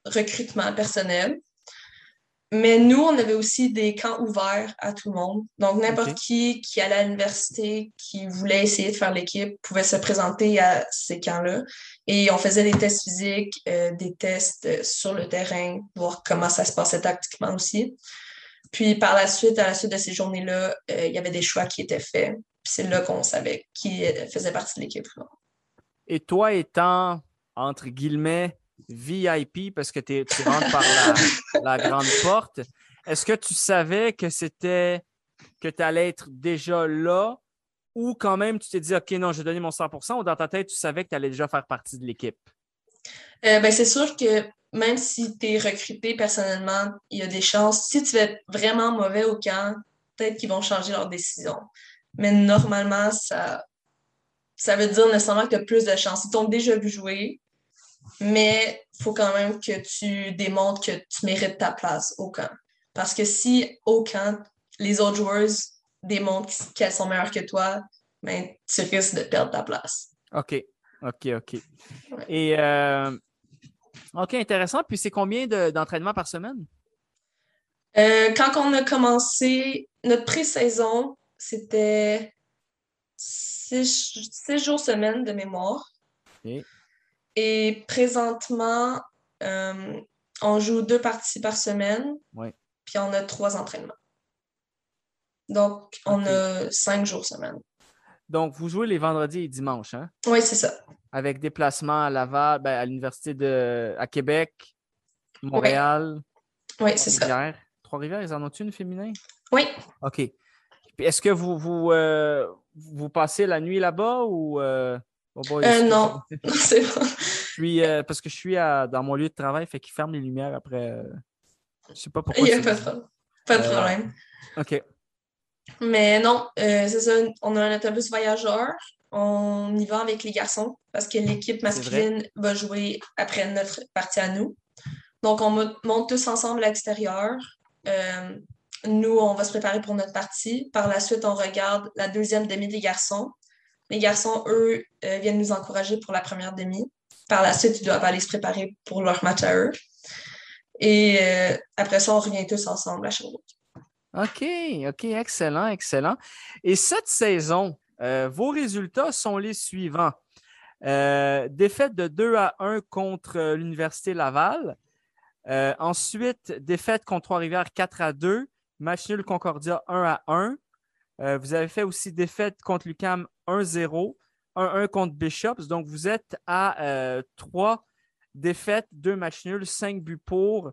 recrutement personnel. Mais nous, on avait aussi des camps ouverts à tout le monde. Donc, n'importe qui qui allait à l'université, qui voulait essayer de faire l'équipe, pouvait se présenter à ces camps-là. Et on faisait des tests physiques, euh, des tests euh, sur le terrain, voir comment ça se passait tactiquement aussi. Puis par la suite, à la suite de ces journées-là, euh, il y avait des choix qui étaient faits. Puis c'est là qu'on savait qui euh, faisait partie de l'équipe. Et toi étant, entre guillemets, VIP, parce que tu rentres par la, la grande porte, est-ce que tu savais que c'était que tu allais être déjà là? Ou quand même tu t'es dit, OK, non, je vais donner mon 100% ou dans ta tête, tu savais que tu allais déjà faire partie de l'équipe? Euh, ben, c'est sûr que même si tu es recruté personnellement, il y a des chances. Si tu es vraiment mauvais au camp, peut-être qu'ils vont changer leur décision. Mais normalement, ça, ça veut dire nécessairement que tu as plus de chances. Ils t'ont déjà vu jouer, mais il faut quand même que tu démontres que tu mérites ta place au camp. Parce que si au camp, les autres joueuses démontrent qu'elles sont meilleures que toi, ben, tu risques de perdre ta place. OK, OK, OK. Et euh, OK, intéressant. Puis c'est combien de- d'entraînements par semaine? Euh, quand on a commencé notre pré-saison, c'était six, six jours semaine de mémoire. Et présentement, euh, on joue deux parties par semaine, Ouais. puis on a trois entraînements. Donc, on a cinq jours semaine. Donc, vous jouez les vendredis et dimanches, hein? Oui, c'est ça. Avec déplacement à Laval, ben, à l'Université de à Québec, Montréal, Oui, c'est ça. Trois-Rivières. Trois-Rivières, ils en ont-tu une féminin? Oui. OK. Est-ce que vous, vous, euh, vous passez la nuit là-bas ou. euh, oh boy, Euh, non. Non, c'est bon. Je suis, euh, parce que je suis à- dans mon lieu de travail, fait qu'ils ferment les lumières après. je sais pas pourquoi. Il n'y a pas de problème. Pas de problème. OK. Mais non, c'est ça, on a un autobus voyageur. On y va avec les garçons parce que l'équipe masculine va jouer après notre partie à nous. Donc, on mo- monte tous ensemble à l'extérieur. Euh, nous, on va se préparer pour notre partie. Par la suite, on regarde la deuxième demi des garçons. Les garçons, eux, euh, viennent nous encourager pour la première demi. Par la suite, ils doivent aller se préparer pour leur match à eux. Et euh, après ça, on revient tous ensemble à Sherbrooke. OK, OK, excellent, excellent. Et cette saison, euh, vos résultats sont les suivants. Euh, défaite de 2 à 1 contre l'Université Laval. Euh, ensuite, défaite contre Trois-Rivières 4 à 2. Match nul Concordia 1 à 1. Euh, vous avez fait aussi défaite contre l'UCAM 1-0. 1-1 contre Bishops. Donc, vous êtes à euh, 3 défaites, 2 matchs nuls, 5 buts pour,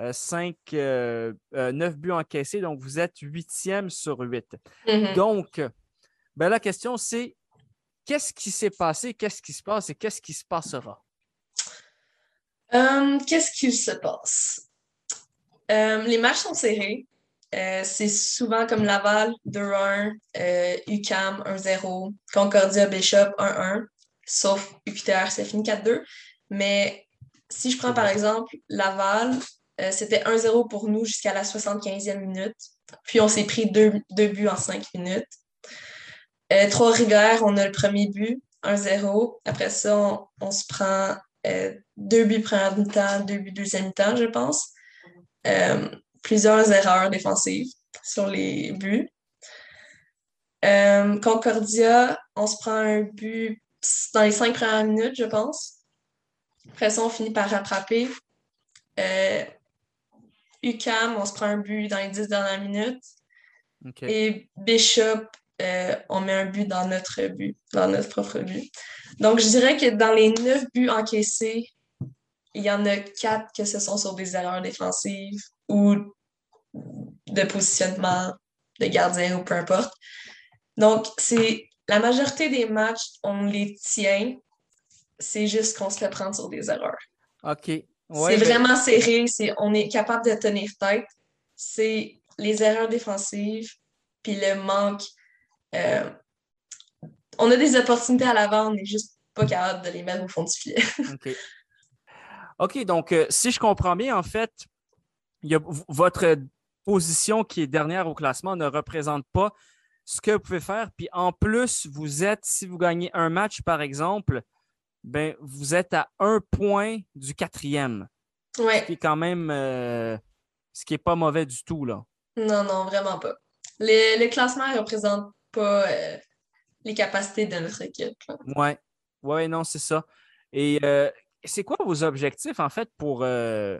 euh, 5, 9 buts encaissés. Donc, vous êtes huitième sur 8. Mhm. Donc, ben, la question, c'est qu'est-ce qui s'est passé, qu'est-ce qui se passe et qu'est-ce qui se passera? Euh, qu'est-ce qui se passe? Euh, les matchs sont serrés. Euh, c'est souvent comme Laval 2-1, euh, UCAM 1-0, Concordia Bishop 1-1, sauf UQTR, c'est fini 4-2. Mais si je prends par exemple Laval, c'était 1-0 pour nous jusqu'à la 75e minute. Puis on s'est pris deux, deux buts en 5 minutes. Euh, Trois-Rivières, on a le premier but, 1-0. Après ça, on, on se prend euh, deux buts première mi-temps, deux buts deuxième mi-temps, je pense. Euh, plusieurs erreurs défensives sur les buts. Concordia, on se prend un but dans les cinq premières minutes, je pense. Après ça, on finit par rattraper. UCAM, on se prend un but dans les dix dernières minutes. Et Bishop, euh, on met un but dans notre but, dans notre propre but. Donc, je dirais que dans les neuf buts encaissés, il y en a quatre que ce sont sur des erreurs défensives ou de positionnement de gardien ou peu importe. Donc, c'est la majorité des matchs, on les tient. C'est juste qu'on se fait prendre sur des erreurs. OK. c'est ben- vraiment serré. C'est, on est capable de tenir tête. C'est les erreurs défensives, puis le manque. Euh, on a des opportunités à l'avant, on n'est juste pas capable de les mettre au fond du filet. OK. OK, donc euh, si je comprends bien, en fait, y a, votre position qui est dernière au classement ne représente pas ce que vous pouvez faire. Puis en plus, vous êtes, si vous gagnez un match, par exemple, ben, vous êtes à un point du quatrième. Ouais. Ce qui est quand même euh, ce qui n'est pas mauvais du tout, là. Non, non, vraiment pas. Le, le classement ne représente pas euh, les capacités de notre équipe. là. Ouais, non, c'est ça. Et euh, c'est quoi vos objectifs, en fait, pour, euh,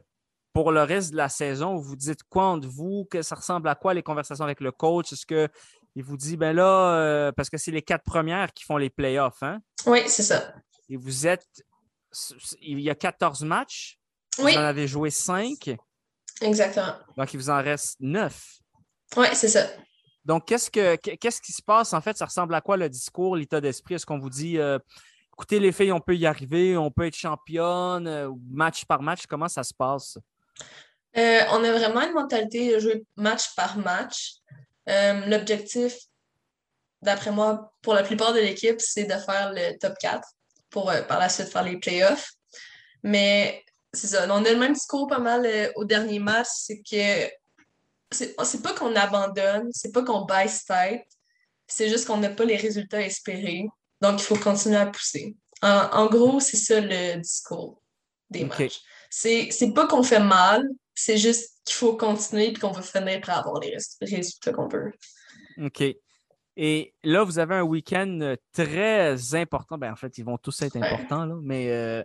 pour le reste de la saison? Vous dites quoi entre vous? Que ça ressemble à quoi les conversations avec le coach? Est-ce qu'il vous dit, ben là, parce que c'est les quatre premières qui font les playoffs, hein? Oui, c'est ça. Et vous êtes. Il y a 14 matchs. Oui. Vous en avez joué 5. Exactement. Donc, il vous en reste 9. Oui, c'est ça. Donc, qu'est-ce, que, qu'est-ce qui se passe? En fait, ça ressemble à quoi le discours, l'état d'esprit? Est-ce qu'on vous dit, euh, écoutez, les filles, on peut y arriver, on peut être championne, euh, match par match? Comment ça se passe? Euh, on a vraiment une mentalité de jouer match par match. L'objectif, d'après moi, pour la plupart de l'équipe, c'est de faire le top 4 pour par la suite faire les playoffs. Mais c'est ça, on a le même discours pas mal au dernier match, c'est que c'est pas qu'on abandonne, c'est pas qu'on baisse tête, c'est juste qu'on n'a pas les résultats espérés. Donc, il faut continuer à pousser. En, en gros, c'est ça le discours des OK. matchs. C'est pas qu'on fait mal, c'est juste qu'il faut continuer et qu'on va finir par avoir les résultats qu'on veut. OK. Et là, vous avez un week-end euh, très important. Ben, en fait, ils vont tous être importants, là, mais euh,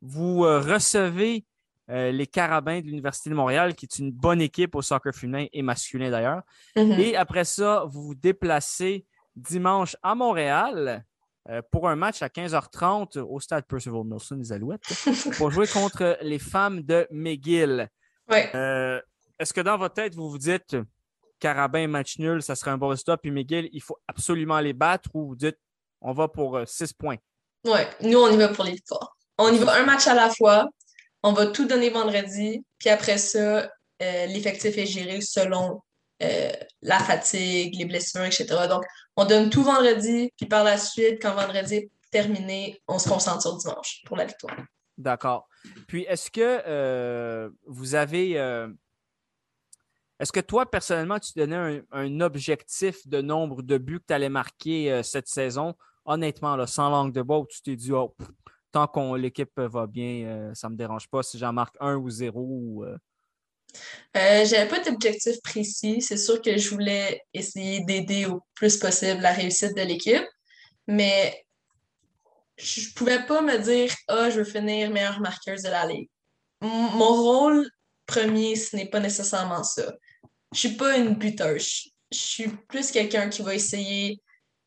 vous euh, recevez euh, les Carabins de l'Université de Montréal, qui est une bonne équipe au soccer féminin et masculin d'ailleurs. Mhm. Et après ça, vous vous déplacez dimanche à Montréal euh, pour un match à 15h30 au stade Percival Nelson des Alouettes pour jouer contre les femmes de McGill. Ouais. Euh, Est-ce que dans votre tête, vous vous dites Carabin, match nul, ça serait un bon résultat, puis McGill, il faut absolument les battre ou vous dites on va pour 6 points? Ouais, nous, on y va pour les victoires. On y va un match à la fois. On va tout donner vendredi. Puis après ça, euh, l'effectif est géré selon euh, la fatigue, les blessures, etc. Donc, on donne tout vendredi. Puis par la suite, quand vendredi est terminé, on se concentre sur dimanche pour la victoire. D'accord. Puis, est-ce que euh, vous avez. est-ce que toi, personnellement, tu donnais un, objectif de nombre de buts que tu allais marquer cette saison? Honnêtement, sans langue de bois, où tu t'es dit, oh, tant qu'on l'équipe va bien, euh, ça ne me dérange pas si j'en marque un ou zéro. ou, euh, Euh, j'avais pas d'objectif précis. C'est sûr que je voulais essayer d'aider au plus possible la réussite de l'équipe, mais je pouvais pas me dire Ah, je veux finir meilleure marqueuse de la ligue. Mon rôle premier, ce n'est pas nécessairement ça. Je suis pas une buteuse. Je suis plus quelqu'un qui va essayer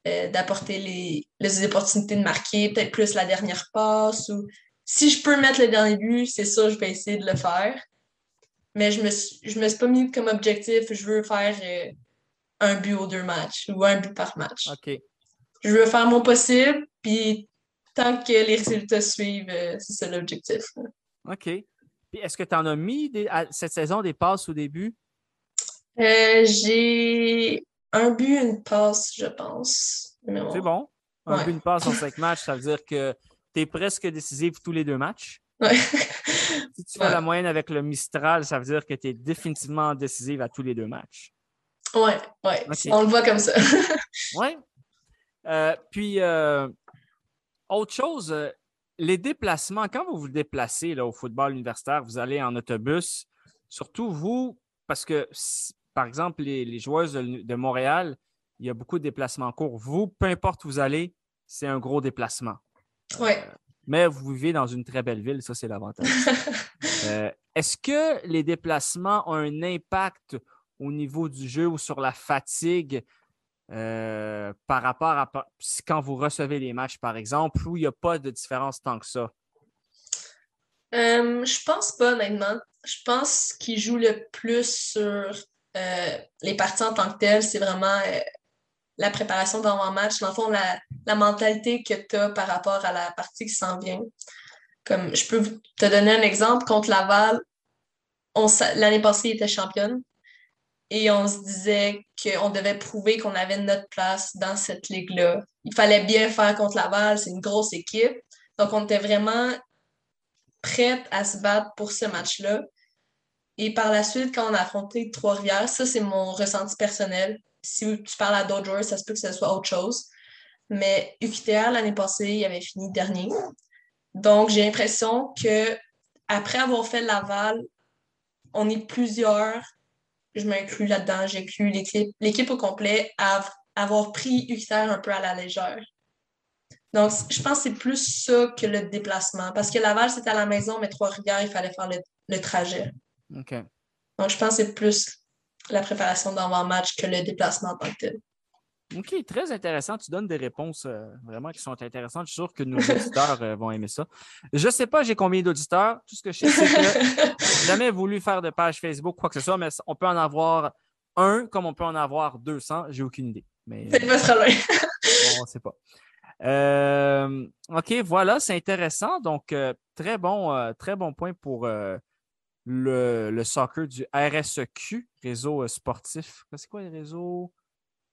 euh, d'apporter les, les opportunités de marquer, peut-être plus la dernière passe ou si je peux mettre le dernier but, c'est ça, je vais essayer de le faire. Mais je me suis, je me suis pas mis comme objectif, je veux faire euh, un but aux deux matchs ou un but par match. OK. Je veux faire mon possible, puis tant que les résultats suivent, euh, c'est ça l'objectif. OK. Puis, est-ce que tu en as mis des- à- cette saison des passes au début? Euh, j'ai un but, une passe, je pense. C'est bon. Un Ouais. but, une passe en cinq matchs, ça veut dire que tu es presque décisive tous les deux matchs. Ouais. Si tu fais Ouais. la moyenne avec le Mistral, ça veut dire que tu es définitivement décisive à tous les deux matchs. Ouais. Ok. On le voit comme ça. Oui. puis, euh, autre chose, euh, les déplacements, quand vous vous déplacez là, au football universitaire, vous allez en autobus, surtout vous, parce que, par exemple, les, les joueuses de, Montréal, il y a beaucoup de déplacements courts. Vous, peu importe où vous allez, c'est un gros déplacement. Ouais. Mais vous vivez dans une très belle ville, ça, c'est l'avantage. Euh, Est-ce que les déplacements ont un impact au niveau du jeu ou sur la fatigue euh, par rapport à quand vous recevez les matchs, par exemple, où il n'y a pas de différence tant que ça? Euh, je pense pas, honnêtement. Je pense qu'il joue le plus sur euh, les parties en tant que telles, c'est vraiment euh, la préparation d'avant-match. Dans le fond, la, mentalité que tu as par rapport à la partie qui s'en vient. Comme je peux te donner un exemple, contre Laval, l'année passée, il était championne. Et on se disait qu'on devait prouver qu'on avait notre place dans cette ligue-là. Il fallait bien faire contre Laval, c'est une grosse équipe. Donc, on était vraiment prête à se battre pour ce match-là. Et par la suite, quand on a affronté Trois-Rivières, ça, c'est mon ressenti personnel. Si tu parles à d'autres joueurs, ça se peut que ce soit autre chose. Mais UQTR, l'année passée, il avait fini dernier. Donc, j'ai l'impression que après avoir fait Laval, on est plusieurs, je m'inclus là-dedans, j'inclus l'équipe, au complet, à avoir pris UQTR un peu à la légère. Donc, je pense que c'est plus ça que le déplacement. Parce que Laval, c'était à la maison, mais Trois-Rivières, il fallait faire le trajet. OK. Donc, je pense que c'est plus la préparation d'avant-match que le déplacement en tant que tel. OK, très intéressant. Tu donnes des réponses euh, vraiment qui sont intéressantes. Je suis sûr que nos auditeurs euh, vont aimer ça. Je ne sais pas j'ai combien d'auditeurs? Tout ce que je sais, c'est que j'ai jamais voulu faire de page Facebook, quoi que ce soit, mais on peut en avoir un comme on peut en avoir 200. J'ai aucune idée. Mais, C'est pas trop loin. bon, on ne sait pas. Euh, OK, voilà, c'est intéressant. Donc, euh, très, bon, euh, très bon point pour euh, le, le soccer du RSEQ, réseau euh, sportif. C'est quoi les réseaux?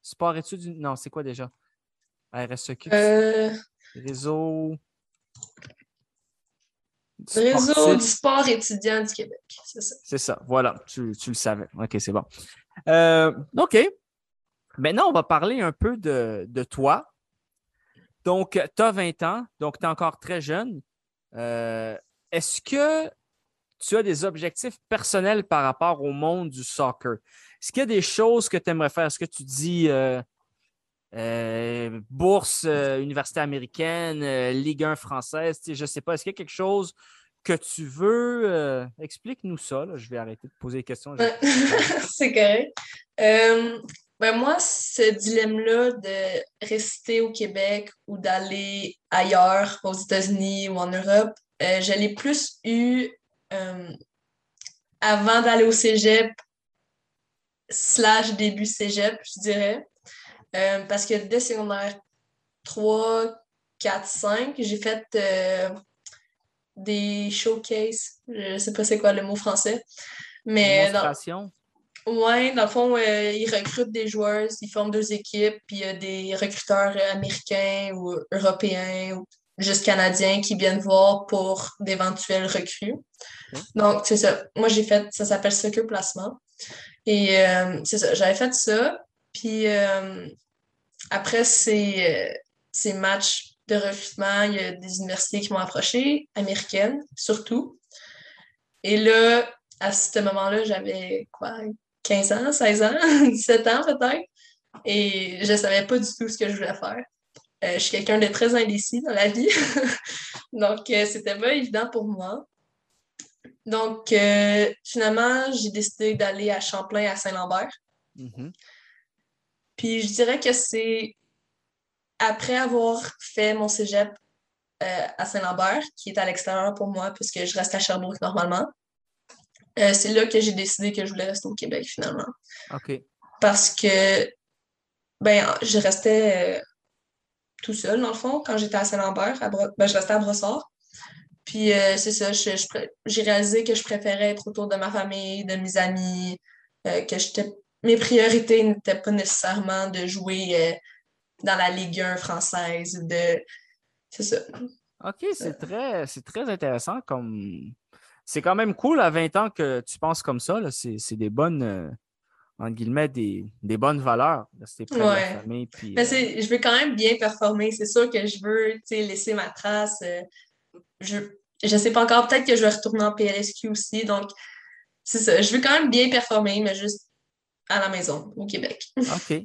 Sport études? Non, c'est quoi déjà? RSEQ. Euh, Réseau. réseau sportif. du sport étudiant du Québec, c'est ça. C'est ça, voilà, tu, tu le savais. OK, c'est bon. Euh, OK. Maintenant, on va parler un peu de, de toi. Donc, tu as 20 ans, donc tu es encore très jeune. Euh, Est-ce que tu as des objectifs personnels par rapport au monde du soccer? Est-ce qu'il y a des choses que tu aimerais faire? Est-ce que tu dis euh, euh, bourse euh, université américaine, Ligue 1 française? Je ne sais pas. Est-ce qu'il y a quelque chose que tu veux? Explique-nous ça. là. Je vais arrêter de poser des questions. Ouais. c'est correct. Ben moi, ce dilemme-là de rester au Québec ou d'aller ailleurs, aux États-Unis ou en Europe, euh, je l'ai plus eu euh, avant d'aller au cégep, slash début cégep, je dirais. Euh, parce que dès secondaire 3, 4, 5, j'ai fait euh, des showcases. Je sais pas c'est quoi le mot français. Mais dans? Ouais, dans le fond, euh, ils recrutent des joueurs, ils forment deux équipes, puis il y a des recruteurs américains ou européens ou juste canadiens qui viennent voir pour d'éventuels recrues. Donc, c'est ça. Moi, j'ai fait, ça s'appelle Soccer Placement. Et euh, c'est ça, j'avais fait ça. Puis euh, après ces, euh, ces matchs de recrutement, il y a des universités qui m'ont approché, américaines surtout. Et là, à ce moment-là, j'avais quoi, 15 ans, 16 ans, 17 ans peut-être. Et je ne savais pas du tout ce que je voulais faire. Euh, je suis quelqu'un de très indécis dans la vie. Donc, euh, c'était pas évident pour moi. Donc, euh, finalement, j'ai décidé d'aller à Champlain, à Saint-Lambert. Mhm. Puis, je dirais que c'est après avoir fait mon cégep euh, à Saint-Lambert, qui est à l'extérieur pour moi, puisque je reste à Sherbrooke normalement, euh, c'est là que j'ai décidé que je voulais rester au Québec finalement. OK. Parce que, ben, je restais euh, tout seul, dans le fond, quand j'étais à Saint-Lambert. ben, je restais à Brossard. Puis, euh, c'est ça, j'ai réalisé que je préférais être autour de ma famille, de mes amis, euh, que mes priorités n'étaient pas nécessairement de jouer euh, dans la Ligue 1 française. C'est ça. OK, c'est très, très intéressant. comme C'est quand même cool à 20 ans que tu penses comme ça. C'est des bonnes, entre guillemets, des, des bonnes valeurs. Rester près de la Ouais. famille. Puis, Mais euh, c'est, je veux quand même bien performer. C'est sûr que je veux tu sais, laisser ma trace. euh, je je sais pas encore, peut-être que je vais retourner en PLSQ aussi. Donc, c'est ça. Je veux quand même bien performer, mais juste à la maison, au Québec. OK.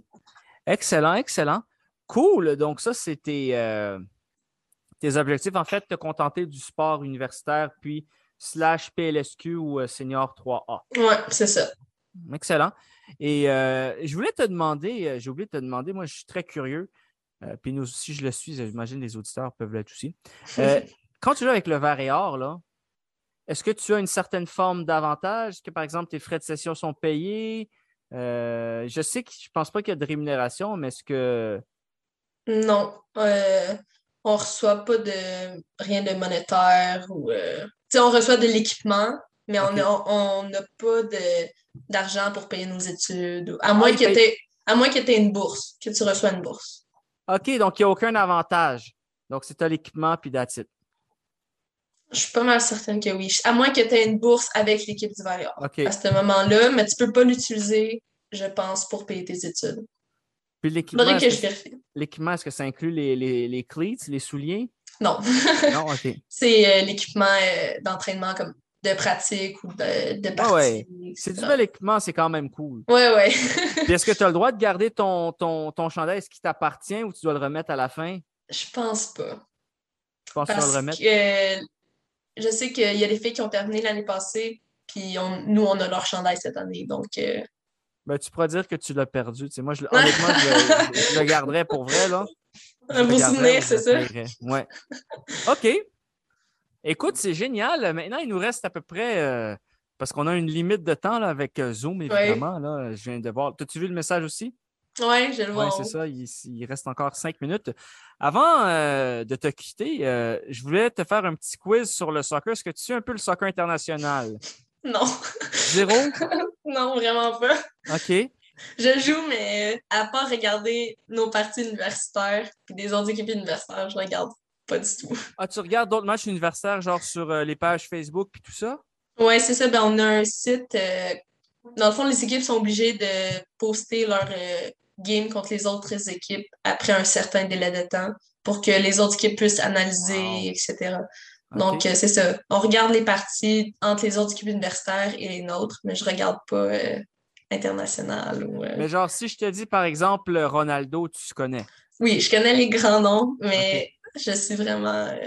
Excellent, excellent. Cool. Donc, ça, c'était euh, tes objectifs. En fait, te contenter du sport universitaire, puis slash PLSQ ou euh, Senior 3A. Ouais, c'est ça. Excellent. Et euh, je voulais te demander, euh, j'ai oublié de te demander, moi, je suis très curieux. euh, puis nous aussi, je le suis, j'imagine les auditeurs peuvent l'être aussi. Euh, quand tu joues avec le Vert et Or, là, est-ce que tu as une certaine forme d'avantage? Est-ce que, par exemple, tes frais de session sont payés? Je sais que je pense pas qu'il y a de rémunération, mais est-ce que. Non. On reçoit pas de rien de monétaire ou. Tu sais, on reçoit de l'équipement, mais on n'a on n'a pas de- d'argent pour payer nos études. À moins ils que payent- t'aies- à moins que tu aies une bourse, que tu reçois une bourse. OK, donc il n'y a aucun avantage. Donc, c'est à l'équipement puis it. Je suis pas mal certaine que oui. À moins que tu aies une bourse avec l'équipe du Valéor OK. à ce moment-là, mais tu peux pas l'utiliser, je pense, pour payer tes études. Puis l'équipement, est-ce que ça inclut les, les, les cleats, les souliers? Non. Non, OK. C'est euh, l'équipement euh, d'entraînement comme de pratique ou de, de Ah partie. ouais. C'est du bel équipement, c'est quand même cool. Ouais. Puis est-ce que tu as le droit de garder ton, ton, ton chandail, est-ce qu'il t'appartient ou tu dois le remettre à la fin? Je pense pas. Je pense que tu dois Parce le remettre? que je sais qu'il y a des filles qui ont terminé l'année passée, puis on- nous, on a leur chandail cette année. Donc, euh, Ben, tu pourrais dire que tu l'as perdu. Moi, je, honnêtement, je, le- je le garderais pour vrai. Là. Un beau souvenir, c'est ça? Ouais. OK. Écoute, c'est génial. Maintenant, il nous reste à peu près. euh, parce qu'on a une limite de temps là, avec euh, Zoom, évidemment. Là, je viens de voir. As-tu vu le message aussi? ouais, je le vois. Oui, c'est ça. Il, il reste encore cinq minutes. Avant euh, de te quitter, euh, je voulais te faire un petit quiz sur le soccer. Est-ce que tu suis un peu le soccer international? Non. Zéro? non, vraiment pas. OK. Je joue, mais à part regarder nos parties universitaires puis des autres équipes universitaires, je regarde pas du tout. Ah, tu regardes d'autres matchs universitaires, genre sur euh, les pages Facebook puis tout ça? Ouais, c'est ça. Ben, on a un site. euh, dans le fond, les équipes sont obligées de poster leur euh, game contre les autres équipes après un certain délai de temps pour que les autres équipes puissent analyser, etc. Donc, euh, c'est ça. On regarde les parties entre les autres équipes universitaires et les nôtres, mais je regarde pas international ou. Mais genre, si je te dis, par exemple, Ronaldo, tu connais? Oui, je connais les grands noms, mais je suis vraiment euh,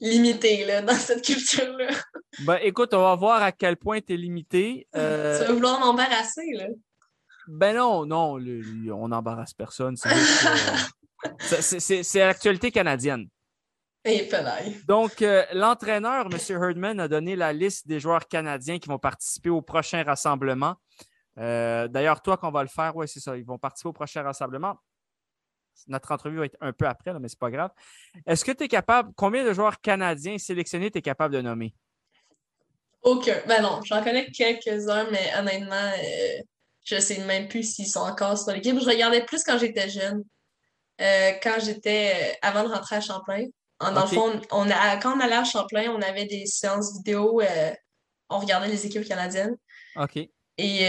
limitée là, dans cette culture-là. Ben, écoute, on va voir à quel point tu es limité. Euh, Tu vas vouloir m'embarrasser, là. ben non, non, le- le- on n'embarrasse personne. c'est l'actualité canadienne. Et. Donc, euh, l'entraîneur, M. Herdman, a donné la liste des joueurs canadiens qui vont participer au prochain rassemblement. Euh, D'ailleurs, toi, qu'on va le faire, oui, c'est ça. Ils vont participer au prochain rassemblement. Notre entrevue va être un peu après, là, mais c'est pas grave. Est-ce que tu es capable, combien de joueurs canadiens sélectionnés tu es capable de nommer? Aucun. Ben non, j'en connais quelques-uns, mais honnêtement, euh, je sais même plus s'ils sont encore sur l'équipe. Je regardais plus quand j'étais jeune. Euh, quand j'étais. euh, avant de rentrer à Champlain. En, dans le fond, on a, quand on allait à Champlain, on avait des séances vidéo. euh, on regardait les équipes canadiennes. OK. Et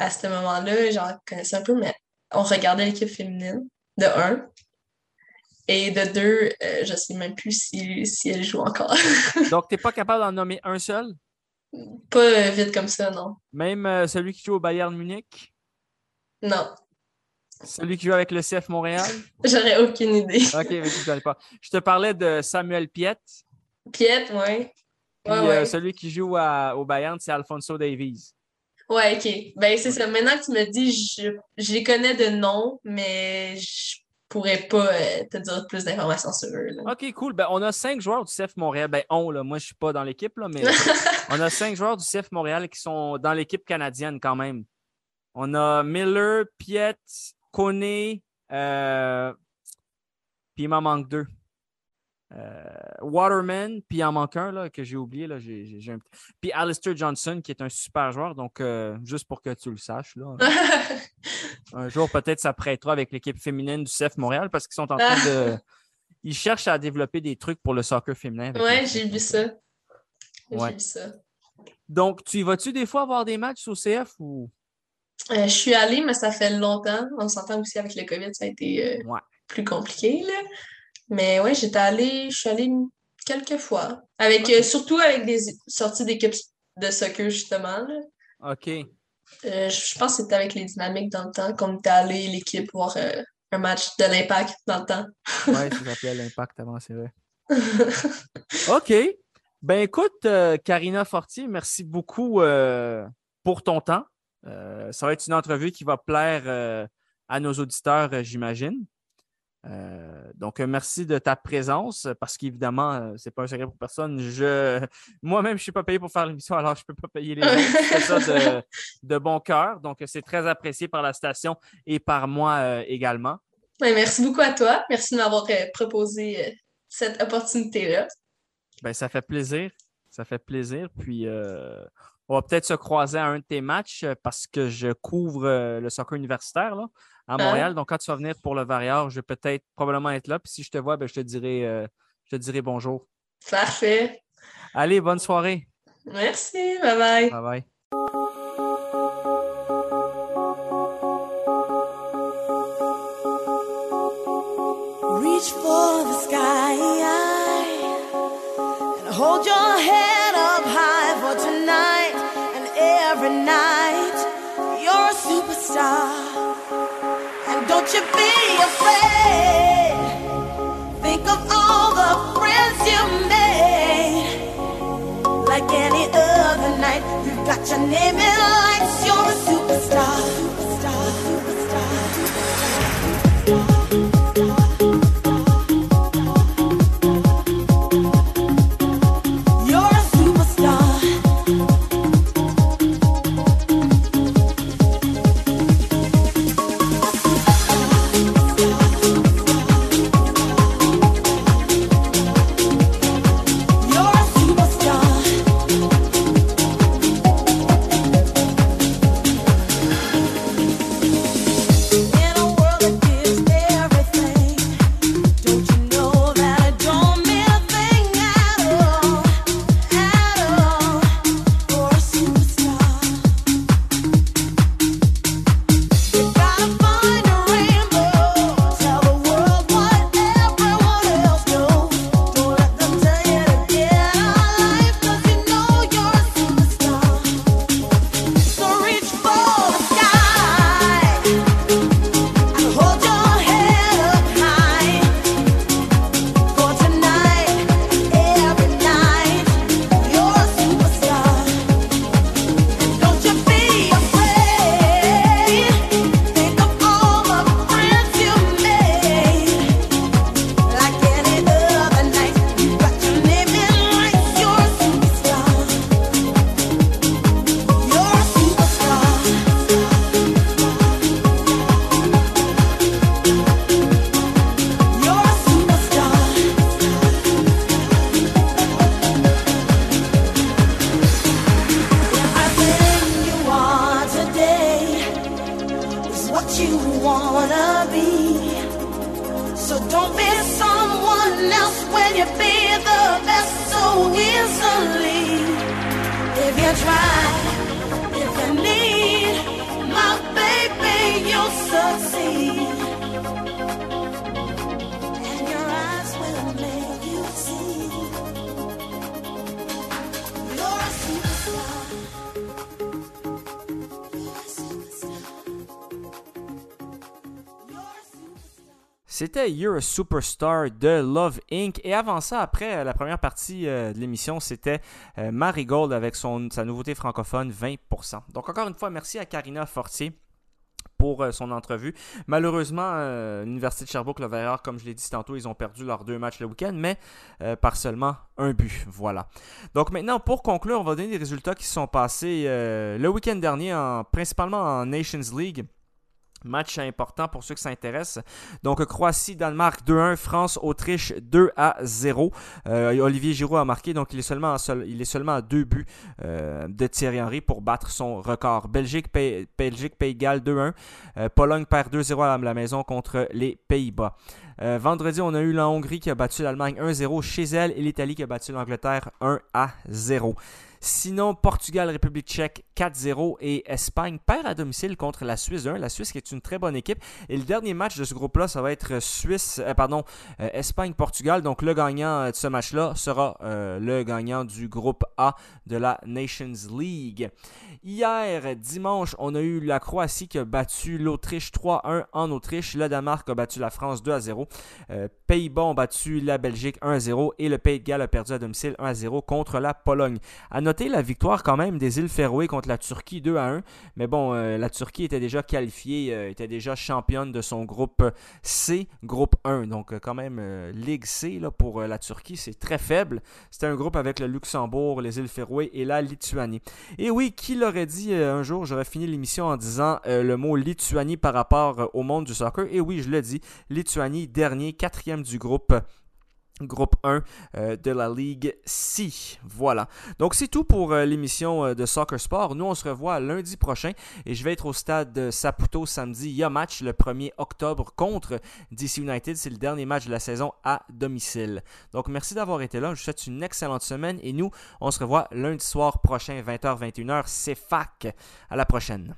à ce moment-là, j'en connaissais un peu, mais on regardait l'équipe féminine, de un. Et de deux, euh, je sais même plus si, si elle joue encore. Donc, tu n'es pas capable d'en nommer un seul? Pas euh, vite comme ça, non. Même euh, celui qui joue au Bayern Munich? Non. Celui qui joue avec le CF Montréal? J'aurais aucune idée. OK, mais tu ne connais pas. Je te parlais de Samuel Piet. Piet, ouais. Ouais, euh, ouais. celui qui joue à- au Bayern, c'est Alfonso Davies. Ouais, ok. Ben, c'est ça. Maintenant que tu me dis, je, je les connais de nom, mais je pourrais pas euh, te dire plus d'informations sur eux. là. OK, cool. Ben, on a cinq joueurs du CF Montréal. Ben, on, là. Moi, je ne suis pas dans l'équipe, là, mais on a cinq joueurs du CF Montréal qui sont dans l'équipe canadienne quand même. On a Miller, Piet, Kone, euh, puis il m'en manque deux. Euh, Waterman, puis il en manque un là, que j'ai oublié. Là, j'ai, j'ai- j'ai un... Puis Alistair Johnson, qui est un super joueur. Donc, euh, juste pour que tu le saches, là, un jour, peut-être, ça prêtera avec l'équipe féminine du CF Montréal parce qu'ils sont en train de. Ils cherchent à développer des trucs pour le soccer féminin. Ouais, j'ai vu ça. J'ai Ouais. vu ça. Donc, tu y vas-tu des fois avoir des matchs au CF ou? Euh, je suis allée, mais ça fait longtemps. On s'entend aussi avec le COVID, ça a été euh, Ouais. plus compliqué, là. Mais ouais, j'étais allée, je suis allée quelques fois. Avec, euh, surtout avec des sorties d'équipes de soccer, justement, là. OK. Euh, je pense que c'était avec les dynamiques dans le temps qu'on était allé l'équipe voir euh, un match de l'impact dans le temps. Ouais, ça s'appelait l'Impact avant, c'est vrai. OK. Ben écoute, Karina Fortier, merci beaucoup pour ton temps. Ça va être une entrevue qui va plaire à nos auditeurs, j'imagine. Euh, donc, euh, merci de ta présence parce qu'évidemment, euh, c'est pas un secret pour personne. Je, moi-même, je ne suis pas payé pour faire l'émission, alors je ne peux pas payer les. Je fais ça de, de bon cœur. Donc, c'est très apprécié par la station et par moi euh, également. Merci beaucoup à toi. Merci de m'avoir euh, proposé euh, cette opportunité-là. Ben, ça fait plaisir. Ça fait plaisir. Puis, euh, on va peut-être se croiser à un de tes matchs euh, parce que je couvre euh, le soccer universitaire là, à Ah. Montréal. Donc, quand tu vas venir pour le Varior, je vais peut-être probablement être là. Puis, si je te vois, ben, je, te dirai, euh, je te dirai bonjour. Parfait. Allez, bonne soirée. Merci. Bye bye. Bye bye. And be afraid. Think of all the friends you made. Like any other night, you've got your name in lights. You're a Superstar de Love Inc. Et avant ça, après euh, la première partie euh, de l'émission, c'était euh, Marigold avec son, sa nouveauté francophone 20%. Donc encore une fois, merci à Karina Fortier pour son entrevue. Malheureusement, l'Université de Sherbrooke, le Verreur, comme je l'ai dit tantôt, ils ont perdu leurs deux matchs le week-end, mais par seulement un but. Voilà. Donc maintenant, pour conclure, on va donner des résultats qui sont passés le week-end dernier, en, principalement en Nations League. Match important pour ceux qui s'intéressent. Donc, Croatie-Danemark 2-1, France-Autriche 2 à 0. Euh, Olivier Giroud a marqué, donc il est seulement, en seul- il est seulement à deux buts euh, de Thierry Henry pour battre son record. Belgique, Pays, Belgique, Pays Galles 2-1. Euh, Pologne perd 2-0 à la maison contre les Pays-Bas. Vendredi, on a eu la Hongrie qui a battu l'Allemagne 1-0 chez elle et l'Italie qui a battu l'Angleterre 1 à 0. Sinon, Portugal, République tchèque 4-0 et Espagne perd à domicile contre la Suisse 1. La Suisse qui est une très bonne équipe. Et le dernier match de ce groupe-là, ça va être Suisse, euh, pardon, euh, Espagne-Portugal. Donc le gagnant de ce match-là sera euh, le gagnant du groupe A de la Nations League. Hier, dimanche, on a eu la Croatie qui a battu l'Autriche 3-1 en Autriche. Le Danemark a battu la France 2-0. Euh, Pays-Bas ont battu la Belgique 1-0 et le Pays de Galles a perdu à domicile 1-0 contre la Pologne. À noter la victoire quand même des îles Féroé contre la Turquie 2 à 1. Mais bon, euh, la Turquie était déjà qualifiée, euh, était déjà championne de son groupe C, groupe 1. Donc euh, quand même, Ligue C là, pour la Turquie, c'est très faible. C'était un groupe avec le Luxembourg, les îles Féroé et la Lituanie. Et oui, qui l'aurait dit un jour, j'aurais fini l'émission en disant le mot Lituanie par rapport au monde du soccer. Et oui, je le dis, Lituanie, dernier, quatrième du groupe. Groupe 1 euh, de la Ligue C. Voilà. Donc c'est tout pour euh, l'émission euh, de Soccer Sport. Nous, on se revoit lundi prochain et je vais être au stade de Saputo samedi. Il y a match le 1er octobre contre DC United. C'est le dernier match de la saison à domicile. Donc merci d'avoir été là. Je vous souhaite une excellente semaine et nous, on se revoit lundi soir prochain, 20h-21h. C'est FAC. À la prochaine.